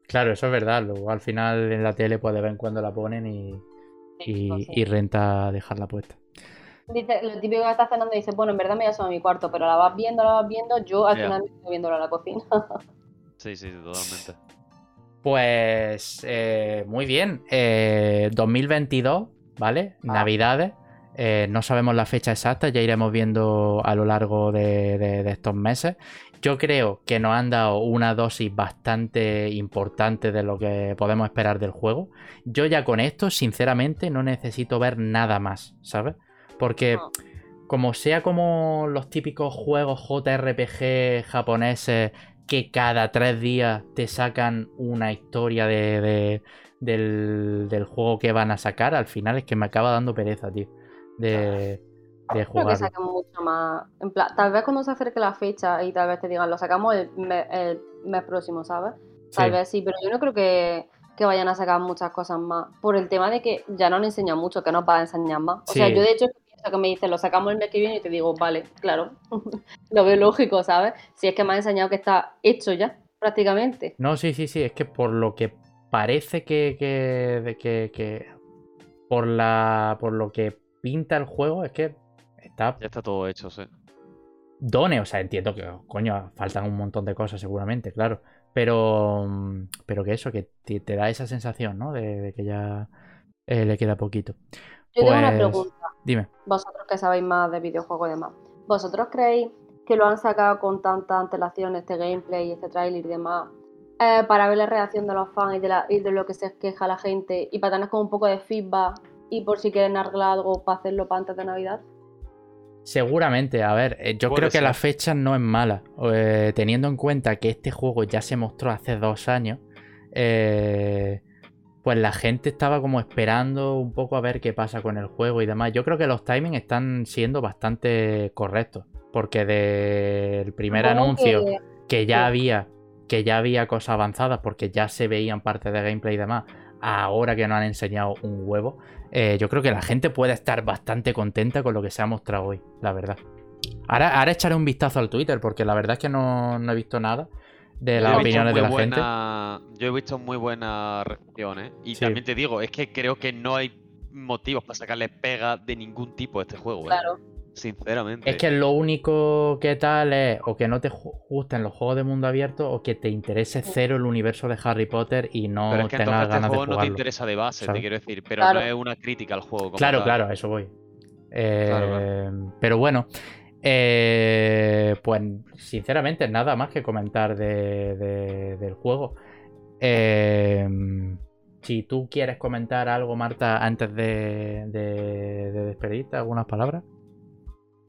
Claro, eso es verdad. Luego al final en la tele, pues de vez en cuando la ponen y, y, sí. y renta dejarla puesta. Dice, lo típico que estás cenando y dices, bueno, en verdad me voy a a mi cuarto, pero la vas viendo, la vas viendo, yo al final me estoy viéndola en la cocina. Sí, sí, totalmente. Pues eh, muy bien. Eh, 2022, ¿vale? Ah. Navidades. Eh, no sabemos la fecha exacta, ya iremos viendo a lo largo de, de- de estos meses. Yo creo que nos han dado una dosis bastante importante de lo que podemos esperar del juego. Yo ya con esto, sinceramente, no necesito ver nada más, ¿sabes? Porque No. como sea como los típicos juegos JRPG japoneses que cada tres días te sacan una historia de, de- del, del juego que van a sacar, al final es que me acaba dando pereza, tío. De, de Creo que saquen mucho más. En plan, tal vez cuando se acerque la fecha y tal vez te digan, lo sacamos el mes, el mes próximo, ¿sabes? Tal Sí. vez sí, pero yo no creo que, que vayan a sacar muchas cosas más. Por el tema de que ya no han enseñado mucho, que nos va a enseñar más. O sea, yo de hecho pienso que me dicen, lo sacamos el mes que viene y te digo, vale, claro. lo veo lógico, ¿sabes? Si es que me ha enseñado que está hecho ya, prácticamente. No, sí, sí, sí, es que por lo que parece que, que, de que, que- por la por lo que pinta el juego es que está Ya está todo hecho, sí. done, o sea, entiendo que coño, faltan un montón de cosas seguramente, claro, pero pero que eso que te, te da esa sensación, ¿no? De, de que ya eh, le queda poquito. Yo tengo una Pues, pregunta. Dime. vosotros que sabéis más de videojuegos y demás, ¿vosotros creéis que lo han sacado con tanta antelación este gameplay, este tráiler y demás, eh, para ver la reacción de los fans y de, la- y de lo que se queja la gente y para tener como un poco de feedback y por si quieren arreglar algo para hacerlo para antes de Navidad? Seguramente, a ver, eh, yo Puede creo que la fecha no es mala. eh, teniendo en cuenta que este juego ya se mostró hace dos años, eh, pues la gente estaba como esperando un poco a ver qué pasa con el juego y demás. Yo creo que los timings están siendo bastante correctos. Porque del primer anuncio que- que ya sí. había que ya había cosas avanzadas porque ya se veían partes de gameplay y demás ahora que no han enseñado un huevo eh, yo creo que la gente puede estar bastante contenta con lo que se ha mostrado hoy la verdad ahora, ahora echaré un vistazo al Twitter porque la verdad es que no, no he visto nada de las opiniones de la gente buena- Yo he visto muy buenas reacciones. Y Sí. también te digo, es que creo que no hay motivos para sacarle pega de ningún tipo a este juego. ¿eh? Claro, Sinceramente. es que lo único que tal es o que no te gusten los juegos de mundo abierto o que te interese cero el universo de Harry Potter y no Pero es que tengas entonces este ganas de juego no te interesa de base, ¿sabes? te quiero decir. Pero Claro. no es una crítica al juego. como Claro, tal. claro, a eso voy. Eh, Claro, Pero bueno, eh, pues sinceramente nada más que comentar de- de- del juego. Eh, si tú quieres comentar algo, Marta, antes de, de- de despedirte, algunas palabras.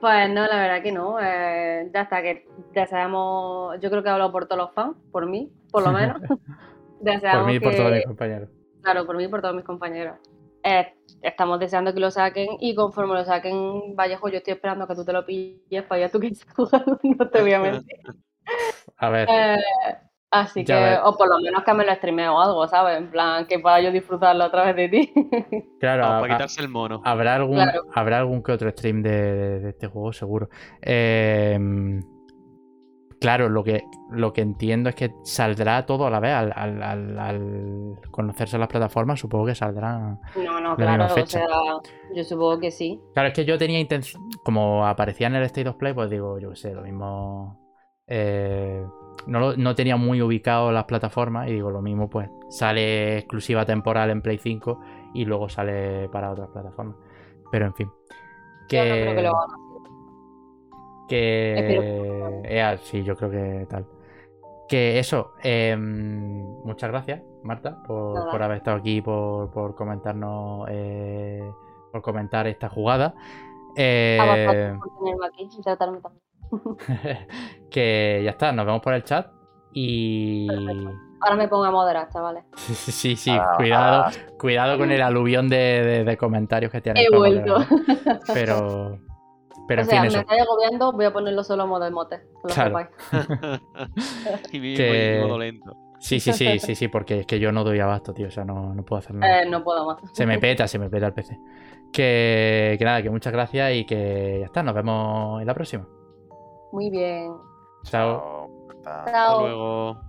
pues no, la verdad que no. eh, ya está, que deseamos, yo creo que hablo por todos los fans, por mí, por lo menos. Deseamos Por mí y por que- todos mis compañeros. Claro, por mí y por todos mis compañeros. Eh, estamos deseando que lo saquen y conforme lo saquen, Vallejo, yo estoy esperando que tú te lo pilles para ya tú que estás jugando, no te voy a mentir. A ver, Eh, así Ya que, o por lo menos que me lo streamee o algo, ¿sabes? En plan, que pueda yo disfrutarlo a través de ti. claro, para quitarse el mono. Habrá algún, Claro. habrá algún que otro stream de, de- de este juego, seguro. Eh, claro, lo que, lo que entiendo es que saldrá todo a la vez. Al, al- al- al conocerse las plataformas, supongo que saldrán. No, no, La claro, o sea, yo supongo que sí. Claro, es que yo tenía intención. Como aparecía en el State of Play, pues digo, yo qué sé, lo mismo. eh, no, lo- no tenía muy ubicado las plataformas y digo, lo mismo, pues sale exclusiva temporal en Play 5 y luego sale para otras plataformas. Pero en fin. Yo no creo que lo hagan. Que. Espero Ea, sí, yo creo que tal. Que eso. em, muchas gracias, Marta, por, por haber estado aquí, por, por comentarnos. eh, por comentar esta jugada. Eh, que ya está, nos vemos por el chat. Y. Perfecto. Ahora me pongo a moderar, chavales. Sí, sí, Ah, cuidado, ah, cuidado con el aluvión de, de- de comentarios que tienes. He vuelto. moderar. Pero. Pero o en sea, fin, me eso. estáis agobiando, voy a ponerlo solo en modo emote. Que lo Claro. sepáis. y Que- mi modo lento. Sí, sí, sí, sí, sí, porque es que yo no doy abasto, tío. O sea, no, no puedo hacer nada. Eh, no puedo más. Se me peta, se me peta el PC. Que, que nada, que muchas gracias y que ya está. Nos vemos en la próxima. Muy bien. Chao. chao. Hasta luego.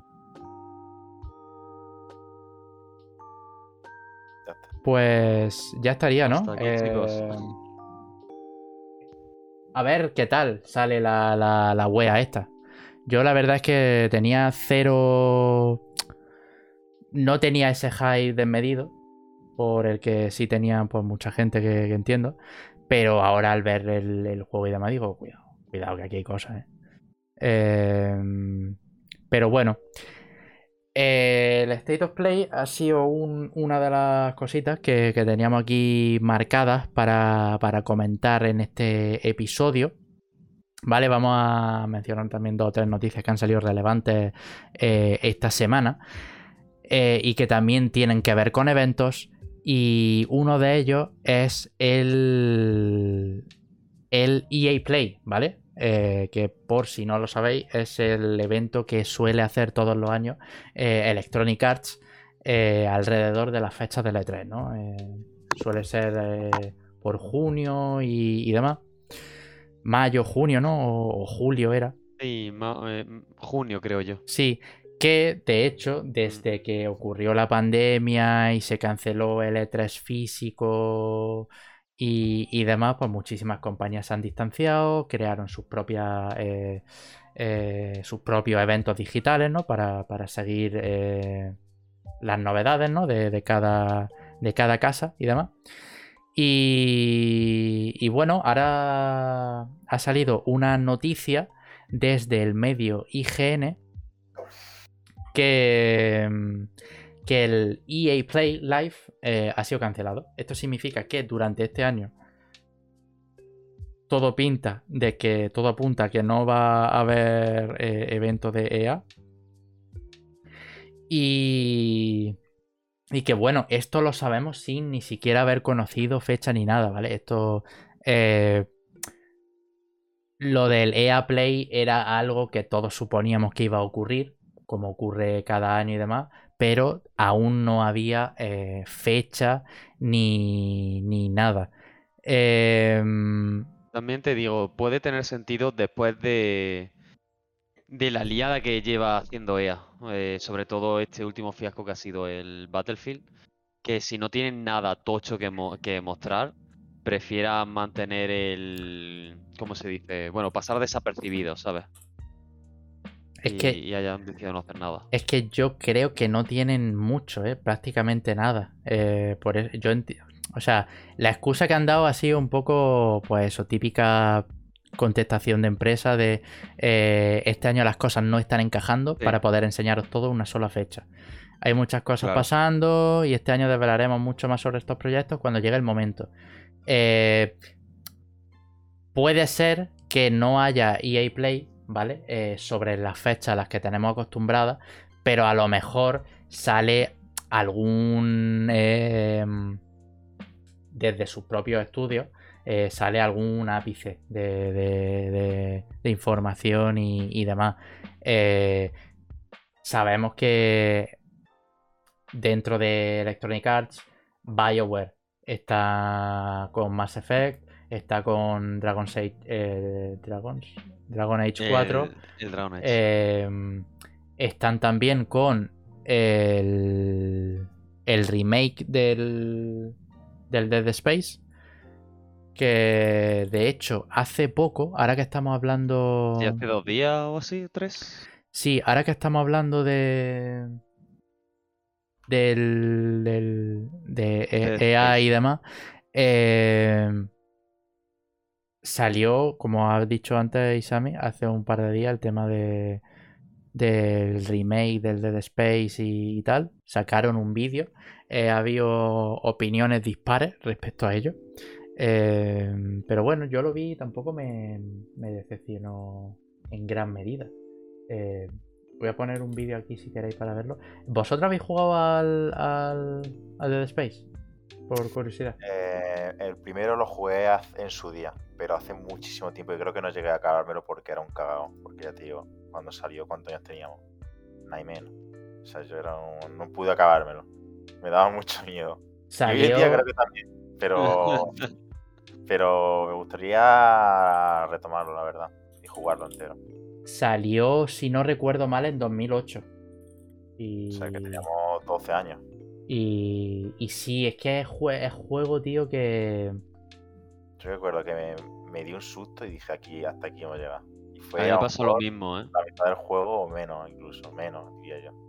Ya está. Pues ya estaría, ¿no? Hasta aquí, chicos. A ver qué tal sale la, la, la wea esta. Yo la verdad es que tenía cero... No tenía ese hype desmedido. Por el que sí tenía pues mucha gente que, entiendo. Pero ahora al ver el, el juego y demás digo, cuidado, cuidado que aquí hay cosas, ¿eh? Em, pero bueno. El State of Play ha sido un- una de las cositas que, teníamos aquí marcadas para, para comentar en este episodio. Vale, vamos a mencionar también dos o tres noticias que han salido relevantes eh, esta semana eh, y que también tienen que ver con eventos. Y uno de ellos es el, el EA Play, ¿vale? Eh, que por si no lo sabéis es el evento que suele hacer todos los años Electronic Arts alrededor de las fechas del E3, ¿no? suele ser por junio y, demás. Mayo, junio, ¿no? O, julio era. Sí, eh, junio creo yo. Sí, que de hecho, desde que ocurrió la pandemia y se canceló el E3 físico y, demás, pues muchísimas compañías se han distanciado, crearon sus propias eh, eh, sus propios eventos digitales, ¿no? Para, seguir las novedades, ¿no? De, cada, de cada casa y demás. Y, bueno, ahora ha salido una noticia desde el medio IGN que, que el EA Play Live eh, ha sido cancelado. Esto significa que durante este año todo pinta de que todo apunta a que no va a haber eh, evento de EA. Y que bueno, esto lo sabemos sin ni siquiera haber conocido fecha ni nada, ¿vale? Esto... Eh, lo del EA Play era algo que todos suponíamos que iba a ocurrir, como ocurre cada año y demás, pero aún no había eh, fecha ni, ni nada. Em, También te digo, puede tener sentido después de, de la liada que lleva haciendo EA, eh, sobre todo este último fiasco que ha sido el Battlefield, que si no tienen nada tocho que, que mostrar, prefiera mantener el, ¿cómo se dice? Bueno, pasar desapercibido, ¿sabes? Es y, que, y hayan decidido no hacer nada. Es que yo creo que no tienen mucho, ¿eh? prácticamente nada. Eh, por eso, yo o sea, la excusa que han dado ha sido un poco, pues eso, típica contestación de empresa de eh, este año las cosas no están encajando para poder enseñaros todo en una sola fecha. Hay muchas cosas pasando y este año desvelaremos mucho más sobre estos proyectos cuando llegue el momento. Eh, puede ser que no haya EA Play, ¿vale? Eh, sobre las fechas a las que tenemos acostumbradas, pero a lo mejor sale algún... desde sus propios estudios eh, sale algún ápice de, información y, demás. Eh, sabemos que dentro de Electronic Arts, BioWare está con Mass Effect, está con Dragon Age, eh, Dragon Age 4. están también con el, el remake del, del Dead Space que de hecho hace poco, ahora que estamos hablando... ¿Y hace dos días o así? ¿Tres? Sí, ahora que estamos hablando de... Del, del de EA e y demás, eh, salió, como ha dicho antes Isami, hace un par de días el tema de del remake del Dead Space y, tal. Sacaron un vídeo. Eh, ha habido opiniones dispares respecto a ello. Em, pero bueno, yo lo vi y tampoco me, decepcionó en gran medida. Eh, voy a poner un vídeo aquí si queréis para verlo. ¿Vosotros habéis jugado al, al, Dead Space? Por curiosidad. Eh, el primero lo jugué en su día, pero hace muchísimo tiempo y creo que no llegué a acabármelo porque era un cagado. Porque ya te digo, cuando salió, ¿cuántos años teníamos? Nada menos. O sea, yo era un... no pude acabármelo. Me daba mucho miedo. Salió... Y hoy en día creo que también. Pero Pero me gustaría retomarlo, la verdad, y jugarlo entero. Salió, si no recuerdo mal, en 2008. Y... O sea, que teníamos 12 años. Y, y sí, es que es, juego, tío, que... Yo recuerdo que me, me di un susto y dije, aquí hasta aquí hemos llegado. Y fue a mí pasó lo mismo, ¿eh? La mitad del juego o menos, incluso, menos, diría yo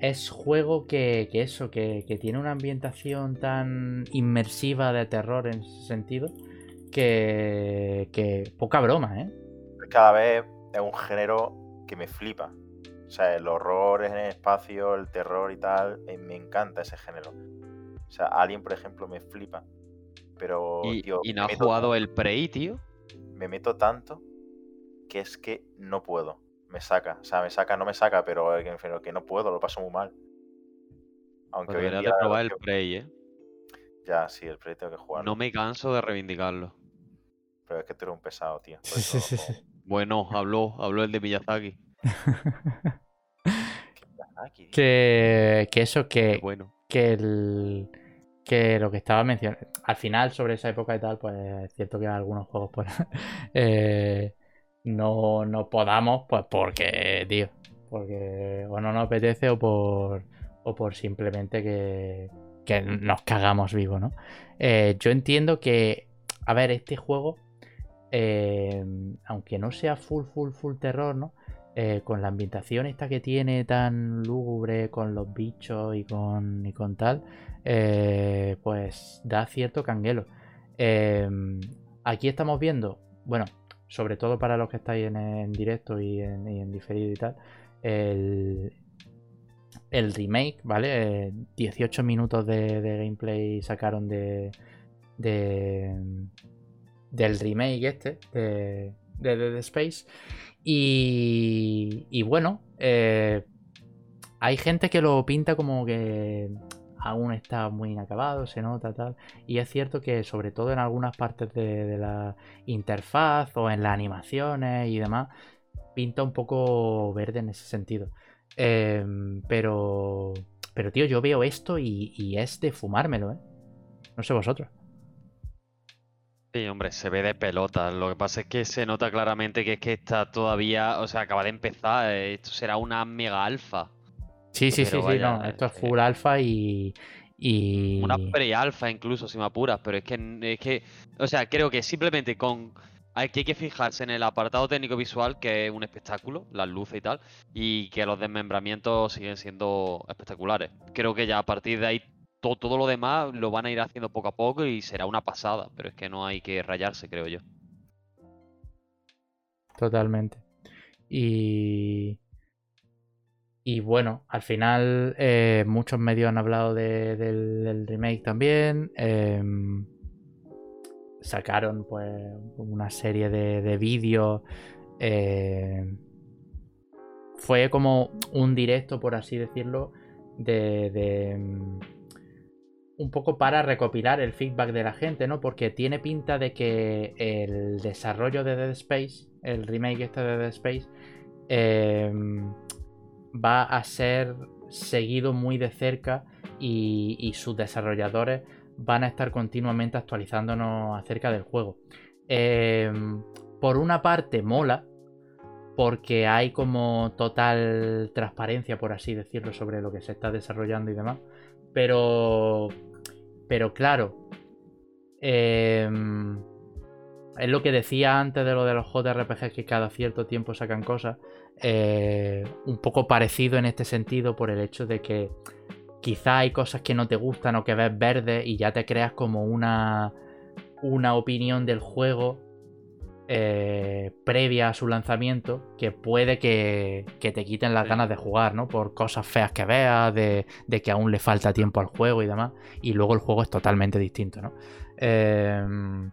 es juego que, eso, que, tiene una ambientación tan inmersiva de terror en ese sentido, que, que poca broma, ¿eh? Cada vez es un género que me flipa. O sea, el horror en el espacio, el terror y tal, eh, me encanta ese género. O sea, Alien, por ejemplo, me flipa. Pero, ¿Y, ¿y no has jugado el Prey, tío? Me meto tanto que es que no puedo. Me saca, o sea, me saca, no me saca, pero eh, que, que no puedo, lo paso muy mal. Aunque Pues hoy en día, de probar el Prey, ¿eh? Ya, sí, el Prey tengo que jugarlo. No me canso de reivindicarlo. Pero es que tú eres un pesado, tío. Bueno, habló, habló el de Miyazaki. Tío. que, que eso, que, Bueno. que el que lo que estaba mencionando al final sobre esa época y tal pues es cierto que algunos juegos pues eh, no, no podamos pues porque tío porque o no nos apetece o por o por simplemente que, que nos cagamos vivos no Eh, yo entiendo que a ver este juego eh, aunque no sea full full full terror no eh, con la ambientación esta que tiene tan lúgubre con los bichos y con, y con tal, eh, pues da cierto canguelo. Eh, aquí estamos viendo, bueno, sobre todo para los que estáis en, directo y en, diferido y tal, el, remake, ¿vale? Eh, 18 minutos de, gameplay sacaron de, de del remake este de Dead Space y, y bueno, eh, hay gente que lo pinta como que aún está muy inacabado, se nota tal. Y es cierto que sobre todo en algunas partes de, la interfaz o en las animaciones y demás, pinta un poco verde en ese sentido. Eh, pero, pero tío, yo veo esto y, y es de fumármelo, ¿eh? No sé vosotros. Sí, hombre, se ve de pelota. Lo que pasa es que se nota claramente que es que está todavía, o sea, acaba de empezar. eh, Esto será una mega alfa. Sí, sí, Pero sí, sí, no. Esto es eh, full alfa y. y... Una pre-alfa incluso, si me apuras, pero es que, es que, o sea, creo que simplemente con... Hay que, hay que fijarse en el apartado técnico visual, que es un espectáculo, las luces y tal, y que los desmembramientos siguen siendo espectaculares. Creo que ya a partir de ahí to- todo lo demás lo van a ir haciendo poco a poco y será una pasada, pero es que no hay que rayarse, creo yo. Totalmente. Y. Y bueno, al final eh, muchos medios han hablado de- del, remake también. em, sacaron pues una serie de, de vídeos. em, fue como un directo, por así decirlo, de, de, em, un poco para recopilar el feedback de la gente, ¿no? Porque tiene pinta de que el desarrollo de Dead Space, el remake este de Dead Space, em, va a ser seguido muy de cerca y, sus desarrolladores van a estar continuamente actualizándonos acerca del juego. Em, por una parte mola, porque hay como total transparencia, por así decirlo, sobre lo que se está desarrollando y demás. Pero. Pero claro. em, es lo que decía antes de lo de los JRPG que cada cierto tiempo sacan cosas. eh, un poco parecido en este sentido por el hecho de que quizá hay cosas que no te gustan o que ves verde y ya te creas como una, una opinión del juego eh, previa a su lanzamiento que puede que, que te quiten las Sí. ganas de jugar, ¿no? Por cosas feas que veas, de, de que aún le falta tiempo al juego y demás. Y luego el juego es totalmente distinto, ¿no? Em,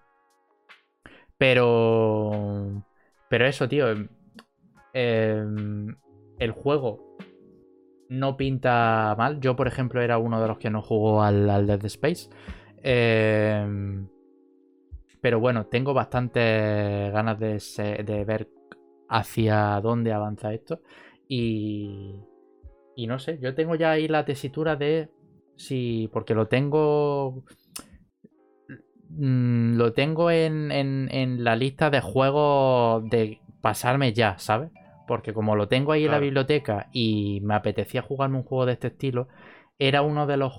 pero... Pero eso, tío. em, em, el juego no pinta mal. Yo, por ejemplo, era uno de los que no jugó al, al Dead Space. Em, pero bueno, tengo bastantes ganas de, se- de ver hacia dónde avanza esto. Y, y no sé, yo tengo ya ahí la tesitura de si, porque lo tengo... mm, Lo tengo en, en- en la lista de juegos de pasarme ya, ¿sabes? Porque como lo tengo ahí en la biblioteca y me apetecía jugarme un juego de este estilo, era uno de los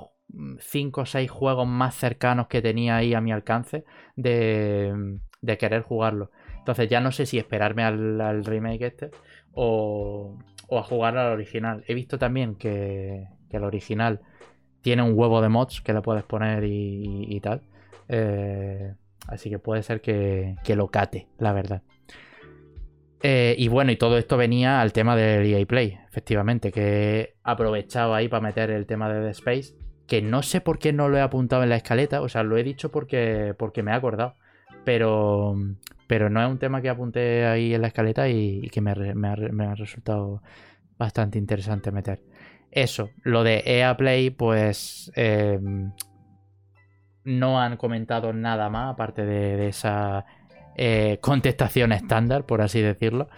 5 o 6 juegos más cercanos que tenía ahí a mi alcance de, de querer jugarlo. Entonces ya no sé si esperarme al, remake este o, a jugar al original. He visto también que, que el original tiene un huevo de mods que le puedes poner y, y- tal. Eh, así que puede ser que, lo cate, la verdad. Eh, y bueno, y todo esto venía al tema del EA Play, efectivamente, que he aprovechado ahí para meter el tema de The Space, que no sé por qué no lo he apuntado en la escaleta, o sea, lo he dicho porque, porque me he acordado, pero, pero no es un tema que apunté ahí en la escaleta y, que me, ha, resultado bastante interesante meter. Eso, lo de EA Play, pues eh, no han comentado nada más, aparte de, esa eh, contestación estándar, por así decirlo.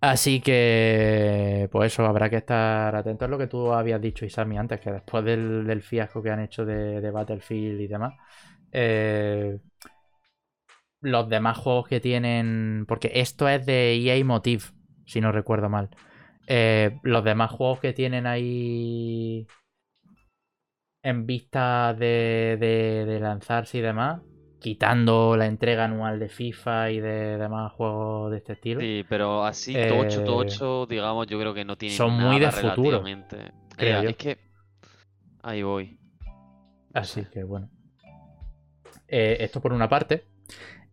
Así que, pues eso, habrá que estar atento a lo que tú habías dicho, Isami, antes, que después del, fiasco que han hecho de, Battlefield y demás, eh, los demás juegos que tienen, porque esto es de EA Motive, si no recuerdo mal. Eh, los demás juegos que tienen ahí en vista de, de, lanzarse y demás, quitando la entrega anual de FIFA y de demás juegos de este estilo. Sí, pero así, tocho, eh, tocho, digamos, yo creo que no tiene Son muy de futuro. Creo Es que ahí voy. Así que bueno. Eh, esto por una parte.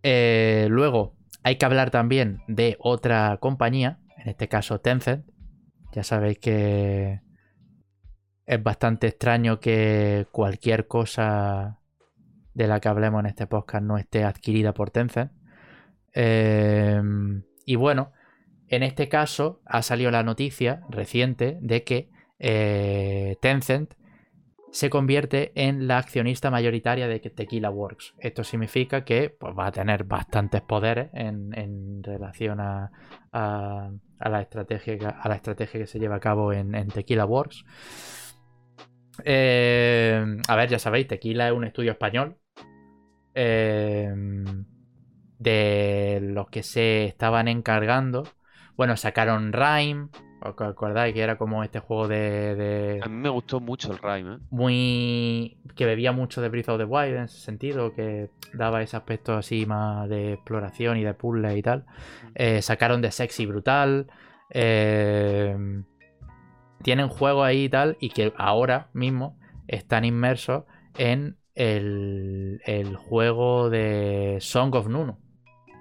Eh, luego, hay que hablar también de otra compañía, en este caso Tencent. Ya sabéis que es bastante extraño que cualquier cosa de la que hablemos en este podcast no esté adquirida por Tencent. Em, y bueno, en este caso ha salido la noticia reciente de que eh, Tencent se convierte en la accionista mayoritaria de Tequila Works. Esto significa que pues, va a tener bastantes poderes en, relación a, la estrategia, a la estrategia que se lleva a cabo en, Tequila Works. Eh, a ver, ya sabéis, Tequila es un estudio español. Eh, de los que se estaban encargando. Bueno, sacaron Rhyme. ¿Os acordáis que era como este juego de, A mí me gustó mucho el Rhyme, ¿eh? Muy. que bebía mucho de Breath of the Wild en ese sentido, que daba ese aspecto así más de exploración y de puzzle y tal. sacaron de Sexy Brutal. Eh tienen juegos ahí y tal, y que ahora mismo están inmersos en el, juego de Song of Nuno,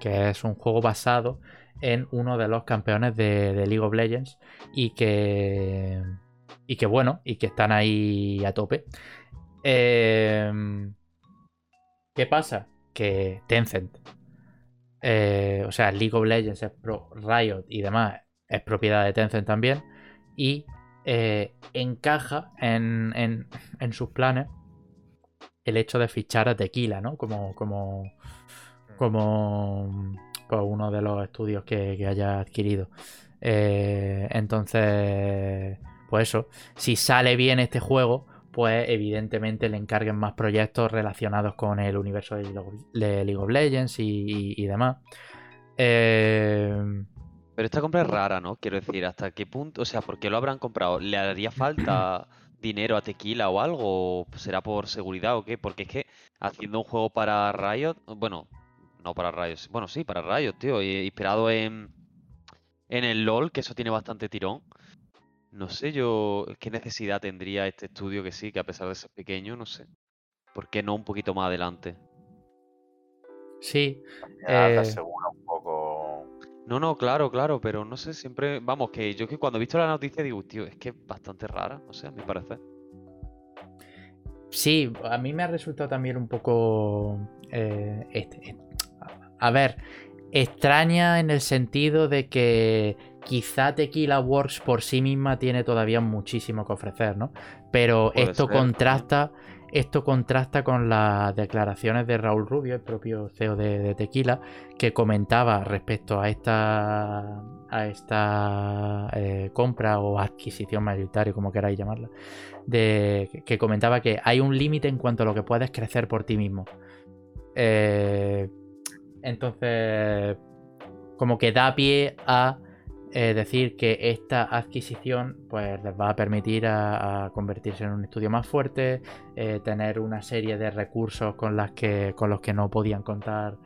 que es un juego basado en uno de los campeones de, League of Legends y que, y que bueno, y que están ahí a tope. Em, ¿Qué pasa? Que Tencent, eh, o sea, League of Legends es pro Riot y demás, es propiedad de Tencent también. Y eh, encaja en, en, sus planes el hecho de fichar a Tequila, ¿no? Como, como, como, uno de los estudios que, haya adquirido. Eh, entonces, pues eso, si sale bien este juego, pues evidentemente le encarguen más proyectos relacionados con el universo de League of Legends y, y demás. Eh, pero esta compra es rara, ¿no? Quiero decir, ¿hasta qué punto? O sea, ¿por qué lo habrán comprado? ¿Le haría falta dinero a Tequila o algo? será por seguridad o qué? Porque es que haciendo un juego para Riot, bueno, no para Riot, bueno, sí, para Riot, tío, inspirado en, en el LOL, que eso tiene bastante tirón. No sé yo qué necesidad tendría este estudio que sí, que a pesar de ser pequeño, no sé. ¿Por qué no un poquito más adelante? Sí. Eh... poco no, no, claro, claro, pero no sé, siempre, vamos, que yo que cuando he visto la noticia digo, tío, es que es bastante rara, no sé, a mi parecer. Sí, a mí me ha resultado también un poco, eh, este, a ver, extraña en el sentido de que quizá Tequila Works por sí misma tiene todavía muchísimo que ofrecer, ¿no? Pero esto contrasta esto contrasta con las declaraciones de Raúl Rubio, el propio CEO de, Tequila, que comentaba respecto a esta, a esta eh, compra o adquisición mayoritaria, como queráis llamarla, de, que comentaba que hay un límite en cuanto a lo que puedes crecer por ti mismo. Eh, entonces, como que da pie a es decir que esta adquisición pues, les va a permitir a, convertirse en un estudio más fuerte, eh, tener una serie de recursos con, las que, con los que no podían contar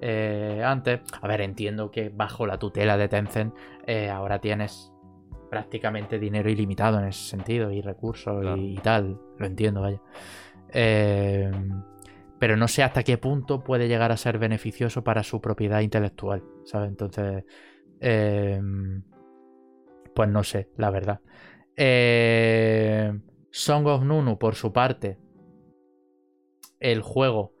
eh, antes. A ver, entiendo que bajo la tutela de Tencent eh, ahora tienes prácticamente dinero ilimitado en ese sentido y recursos y, tal, lo entiendo, vaya. pero no sé hasta qué punto puede llegar a ser beneficioso para su propiedad intelectual, ¿sabes? Entonces... Em, pues no sé, la verdad. Eh, Song of Nunu, por su parte, el juego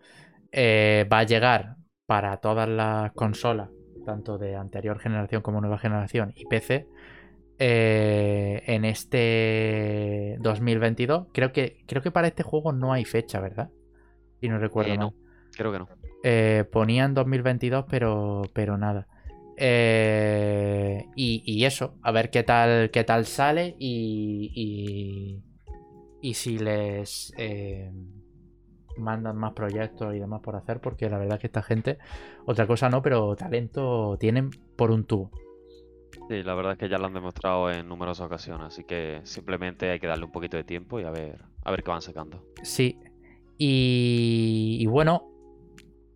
eh, va a llegar para todas las consolas, tanto de anterior generación como nueva generación y PC, eh, en este 2022. Creo que, creo que para este juego no hay fecha, ¿verdad? Si no recuerdo Eh, mal. no, creo que no. Ponían 2022, pero, pero nada. Eh, y, y eso, a ver qué tal, qué tal sale y, y, y si les eh, mandan más proyectos y demás por hacer, porque la verdad es que esta gente, otra cosa no, pero talento tienen por un tubo. Sí, la verdad es que ya lo han demostrado en numerosas ocasiones, así que simplemente hay que darle un poquito de tiempo y a ver, a ver qué van sacando. Sí. Y, y bueno,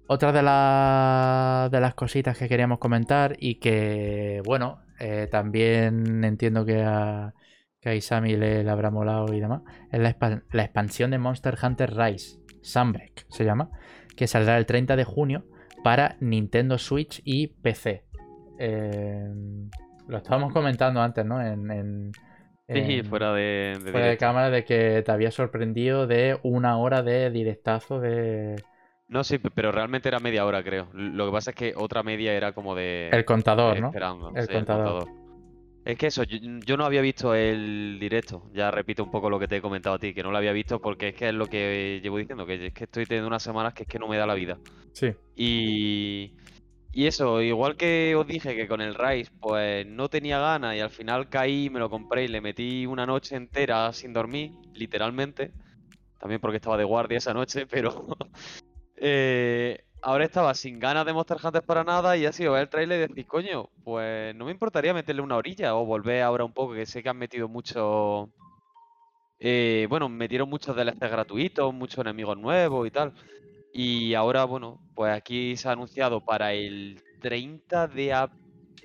otra de, la- de las cositas que queríamos comentar y que, bueno, eh, también entiendo que a, que a Isami le, le habrá molado y demás, es la, la expansión de Monster Hunter Rise, Sunbreak se llama, que saldrá el 30 de junio para Nintendo Switch y PC. Eh, lo estábamos comentando antes, ¿no? En, en- Sí, fuera de, de fuera de cámara de que te había sorprendido de una hora de directazo de No, sí, pe- pero realmente era media hora, creo. Lo que pasa es que otra media era como de... el contador, ¿no? Esperando, El sí, contador. Es que eso, yo, yo no había visto el directo. Ya repito un poco lo que te he comentado a ti, que no lo había visto porque es que es lo que llevo diciendo, que es que estoy teniendo unas semanas que es que no me da la vida. Sí. Y, y eso, igual que os dije que con el Rise, pues no tenía ganas y al final caí, me lo compré y le metí una noche entera sin dormir, literalmente. También porque estaba de guardia esa noche, pero eh, ahora estaba sin ganas de Monster Hunter para nada y ha sido ver el trailer y decir, coño, pues no me importaría meterle una orilla o volver ahora un poco, que sé que han metido mucho... eh, bueno, metieron muchos DLCs gratuitos, muchos enemigos nuevos y tal. Y ahora, bueno, pues aquí se ha anunciado para el 30 de,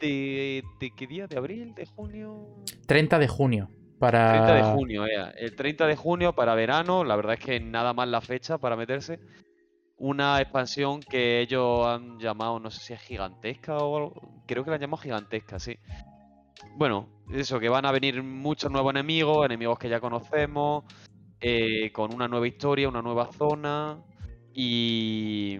¿de qué día? ¿De abril? ¿De junio? 30 de junio. Para... 30 de junio, eh. El 30 de junio para verano, la verdad es que nada más la fecha para meterse. Una expansión que ellos han llamado, no sé si es gigantesca o algo. Creo que la han llamado gigantesca, sí. Bueno, eso, que van a venir muchos nuevos enemigos, enemigos que ya conocemos, eh, con una nueva historia, una nueva zona. Y.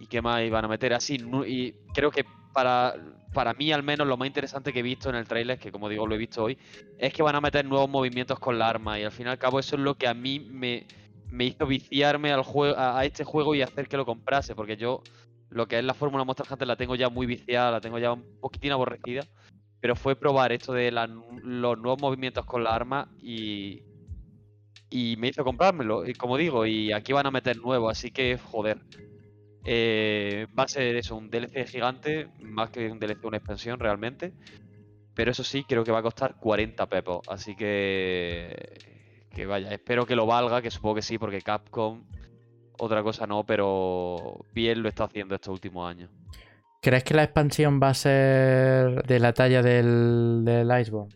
¿Y qué más iban a meter? Así, y creo que para, para mí, al menos, lo más interesante que he visto en el trailer, que como digo, lo he visto hoy, es que van a meter nuevos movimientos con la arma. Y al fin y al cabo, eso es lo que a mí me, me hizo viciarme al juego, a, este juego y hacer que lo comprase. Porque yo, lo que es la Fórmula Monster Hunter, la tengo ya muy viciada, la tengo ya un poquitín aborrecida. Pero fue probar esto de los nuevos movimientos con la arma y. Y me hizo comprármelo, y como digo, y aquí van a meter nuevo, así que joder. Eh, va a ser eso, un DLC gigante, más que un DLC, una expansión realmente. Pero eso sí, creo que va a costar 40 pepos. Así que. Que vaya, espero que lo valga, que supongo que sí, porque Capcom. Otra cosa no, pero bien lo está haciendo estos últimos años. ¿Crees que la expansión va a ser de la talla del, del Iceborne?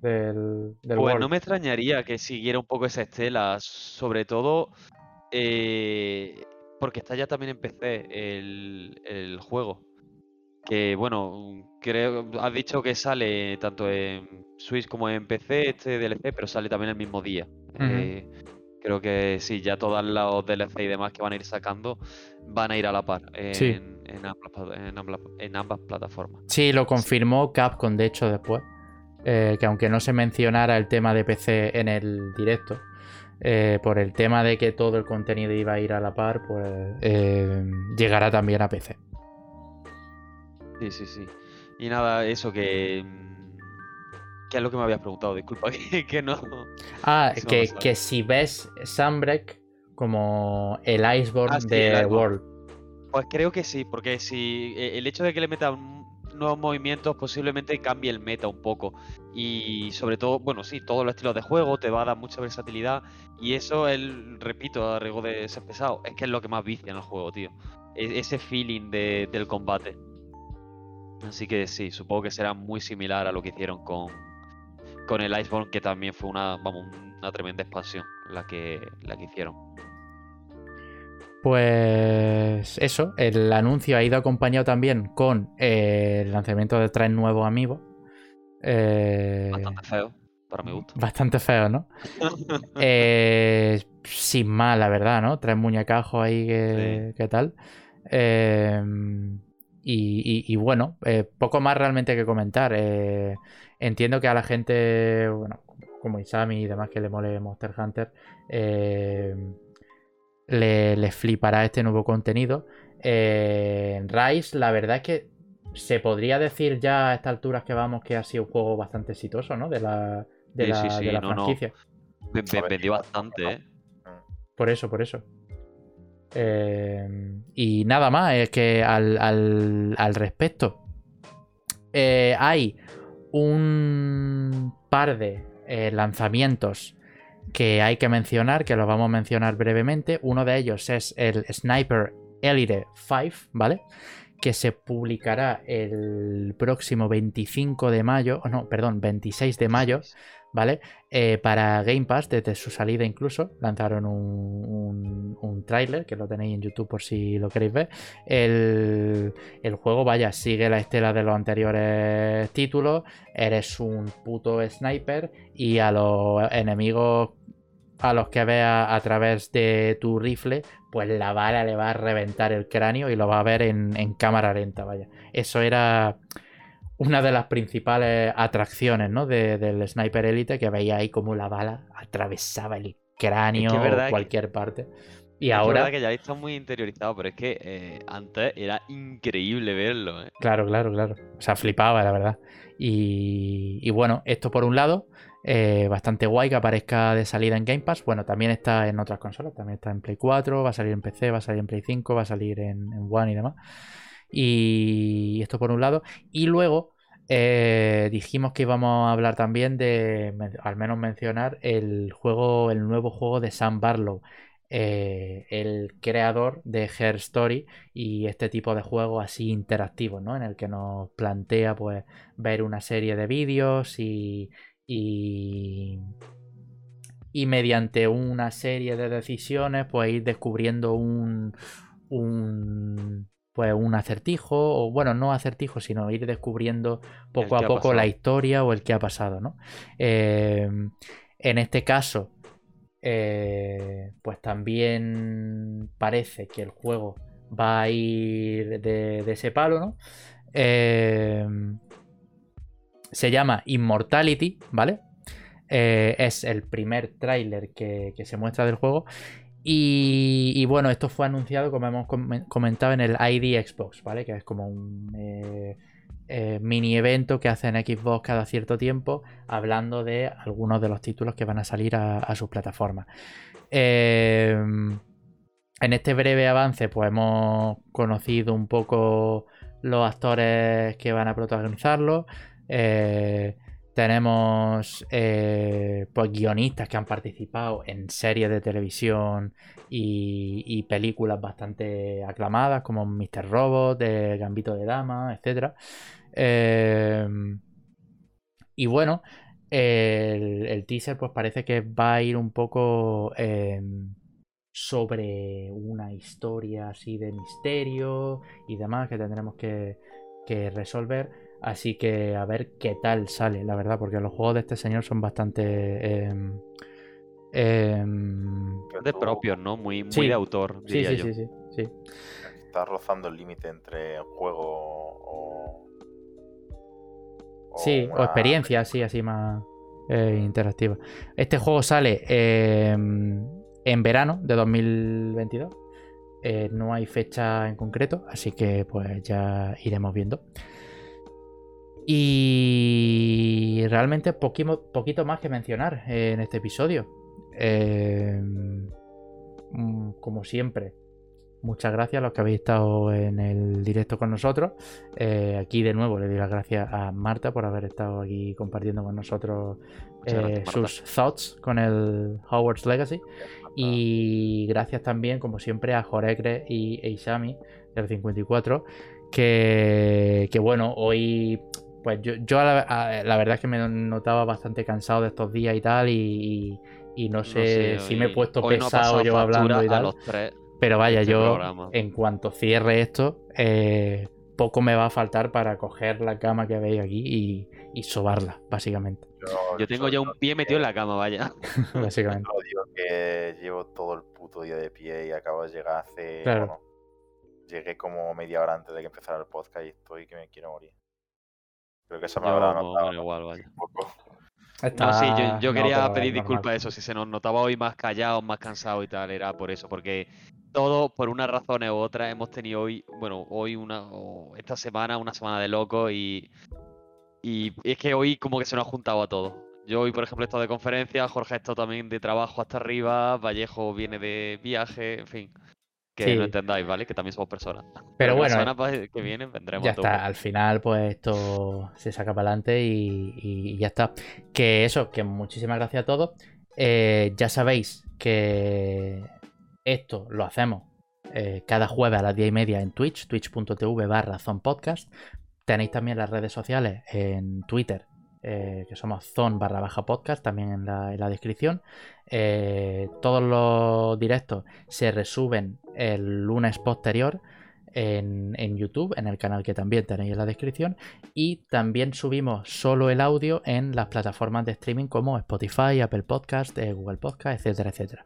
Del, del Pues World? no me extrañaría que siguiera un poco esa estela, sobre todo eh, porque está ya también en PC el, el juego. Que bueno, creo, has dicho que sale tanto en Switch como en PC este DLC, pero sale también el mismo día. Eh, creo que sí, ya todos los DLC y demás que van a ir sacando van a ir a la par en, Sí. en ambas, pla- en ambas- en ambas plataformas. Sí, lo confirmó Capcom, de hecho, después. Eh, que aunque no se mencionara el tema de PC en el directo, eh, por el tema de que todo el contenido iba a ir a la par, pues llegará también a PC. Sí, sí, sí. Y nada, eso que. mm, ¿Qué es lo que me habías preguntado? Disculpa, que, que no. Ah, que, que si ves Sunbreak como el Iceborne Ah, sí, de el Iceborne. World. Pues creo que sí, porque si eh, el hecho de que le metan nuevos movimientos posiblemente cambie el meta un poco. Y sobre todo, bueno, sí, todos los estilos de juego te va a dar mucha versatilidad. Y eso, el, repito, a riesgo de ser pesado, es que es lo que más vicia en el juego, tío. E- ese feeling de- del combate. Así que sí, supongo que será muy similar a lo que hicieron con, con el Iceborne, que también fue una, vamos, una tremenda expansión la que, la que hicieron. Pues eso, el anuncio ha ido acompañado también con eh, el lanzamiento de tres nuevos amigos. Eh, Bastante feo, para mi gusto. bastante feo, ¿no? Eh, sin más, la verdad, ¿no? Tres muñecajos ahí que, que tal. Eh, y, y- y bueno, eh, poco más realmente que comentar. Eh, entiendo que a la gente, bueno, como Isami y demás que le mole Monster Hunter, eh, le, les flipará este nuevo contenido. Eh, Rise, la verdad es que se podría decir ya a estas alturas que vamos que ha sido un juego bastante exitoso, ¿no? De la, de Sí, la, sí, sí, de la no, no. franquicia. Ver, vendió ¿no? bastante, ¿eh? Por eso, por eso. Eh, y nada más, es que al, al- al respecto. eh, hay un par de eh, lanzamientos que hay que mencionar, que los vamos a mencionar brevemente. Uno de ellos es el Sniper Elite 5, ¿vale? Que se publicará el próximo 25 de mayo, no, perdón, 26 de mayo, ¿vale? Eh, para Game Pass, desde su salida incluso, lanzaron un, un, tráiler, que lo tenéis en YouTube por si lo queréis ver. El, el juego, vaya, sigue la estela de los anteriores títulos. Eres un puto sniper y a los enemigos a los que veas a través de tu rifle, pues la bala le va a reventar el cráneo y lo va a ver en, en cámara lenta, vaya. Eso era una de las principales atracciones ¿no? de- del Sniper Elite, que veía ahí como la bala atravesaba el cráneo Es o que- cualquier parte. Y Es es ahora, verdad que ya está muy interiorizado, pero es que eh, antes era increíble verlo, ¿eh? claro, claro, claro. O sea, flipaba, la verdad. Y, y bueno, esto por un lado, eh, bastante guay que aparezca de salida en Game Pass. Bueno, también está en otras consolas, también está en Play 4, va a salir en PC, va a salir en Play 5, va a salir en, en One y demás. Y esto por un lado. Y luego eh, dijimos que íbamos a hablar también de, al menos mencionar, el juego, el nuevo juego de Sam Barlow. eh, el creador de Her Story y este tipo de juegos así interactivos, ¿no? En el que nos plantea pues ver una serie de vídeos y, y, y mediante una serie de decisiones pues ir descubriendo un, un pues un acertijo o bueno no acertijo sino ir descubriendo poco a poco la historia o el que ha pasado no Eh, en este caso eh, pues también parece que el juego va a ir de, de ese palo no Eh, se llama Immortality, ¿vale? Eh, es el primer tráiler que, que se muestra del juego. Y, bueno, esto fue anunciado, como hemos com- comentado, en el ID Xbox, ¿vale? Que es como un eh, eh, mini evento que hacen Xbox cada cierto tiempo, hablando de algunos de los títulos que van a salir a, sus plataformas. Eh, en este breve avance, pues hemos conocido un poco los actores que van a protagonizarlo. Eh, tenemos eh, pues guionistas que han participado en series de televisión y, películas bastante aclamadas como Mr. Robot, eh, Gambito de Dama, etc. y bueno, el, teaser pues parece que va a ir un poco eh, sobre una historia así de misterio y demás que tendremos que resolver. Así que a ver qué tal sale, la verdad, porque los juegos de este señor son bastante... em, em, De propios, ¿no? Muy, muy Sí. de autor, sí, diría sí, yo. sí, sí, sí. Está rozando el límite entre juego o. Sí, o experiencia, así, así más eh, interactiva. Este juego sale eh, en verano de 2022. Eh, no hay fecha en concreto, así que pues ya iremos viendo. Y realmente poquito más que mencionar eh, en este episodio. Eh, mm, como siempre, muchas gracias a los que habéis estado en el directo con nosotros. Eh, aquí de nuevo le doy las gracias a Marta por haber estado aquí compartiendo con nosotros eh, gracias, sus thoughts con el Howard's Legacy. Y gracias también, como siempre, a Jorekre y e Isami del 54. Que, que bueno, hoy. Pues yo, yo la, a- la verdad es que me notaba bastante cansado de estos días y tal. Y, y- y no sé si me he puesto pesado yo hablando y tal. los tres. Pero vaya, este yo programa. en cuanto cierre esto, eh, poco me va a faltar para coger la cama que veis aquí y, y sobarla, básicamente. Yo tengo ya un pie metido en la cama, vaya. básicamente. Solo digo que llevo todo el puto día de pie y acabo de llegar hace Claro. bueno, llegué como media hora antes de que empezara el podcast y estoy que me quiero morir. Creo que esa me Yo, habrá notado bueno, igual, vaya. un poco. No, sí, yo, quería pedir es disculpas eso. Si se nos notaba hoy más callados, más cansados y tal, era por eso. Porque todos, por unas razones u otras, hemos tenido hoy, bueno, hoy una, o esta semana, una semana de locos y, y es que hoy como que se nos ha juntado a todos. Yo hoy, por ejemplo, he estado de conferencia, Jorge ha estado también de trabajo hasta arriba, Vallejo viene de viaje, en fin. Que Sí. no entendáis, ¿vale? Que también somos personas. Pero la bueno, semana pa- que viene vendremos Ya está, al final pues esto se saca para adelante y, y ya está. Que eso, que muchísimas gracias a todos. Eh, ya sabéis que esto lo hacemos eh, cada jueves a las 10 y media en Twitch, twitch.tv barra zonpodcast. Tenéis también las redes sociales en Twitter, eh, que somos zon barra baja podcast, también en la, en la descripción. Eh, todos los directos se resuben el lunes posterior en, en YouTube, en el canal que también tenéis en la descripción. Y también subimos solo el audio en las plataformas de streaming como Spotify, Apple Podcast, eh, Google Podcast, etcétera, etcétera.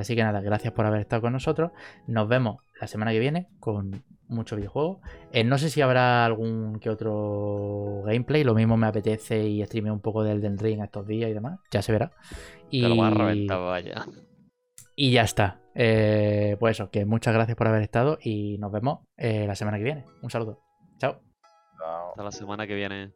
Así que nada, gracias por haber estado con nosotros. Nos vemos la semana que viene con mucho videojuego. Eh, no sé si habrá algún que otro gameplay. Lo mismo me apetece y streameo un poco del Elden Ring estos días y demás. Ya se verá. Y... Te lo vas a reventar, vaya. Y ya está. Eh, pues eso, que muchas gracias por haber estado y nos vemos eh, la semana que viene. Un saludo. Chao. Hasta la semana que viene.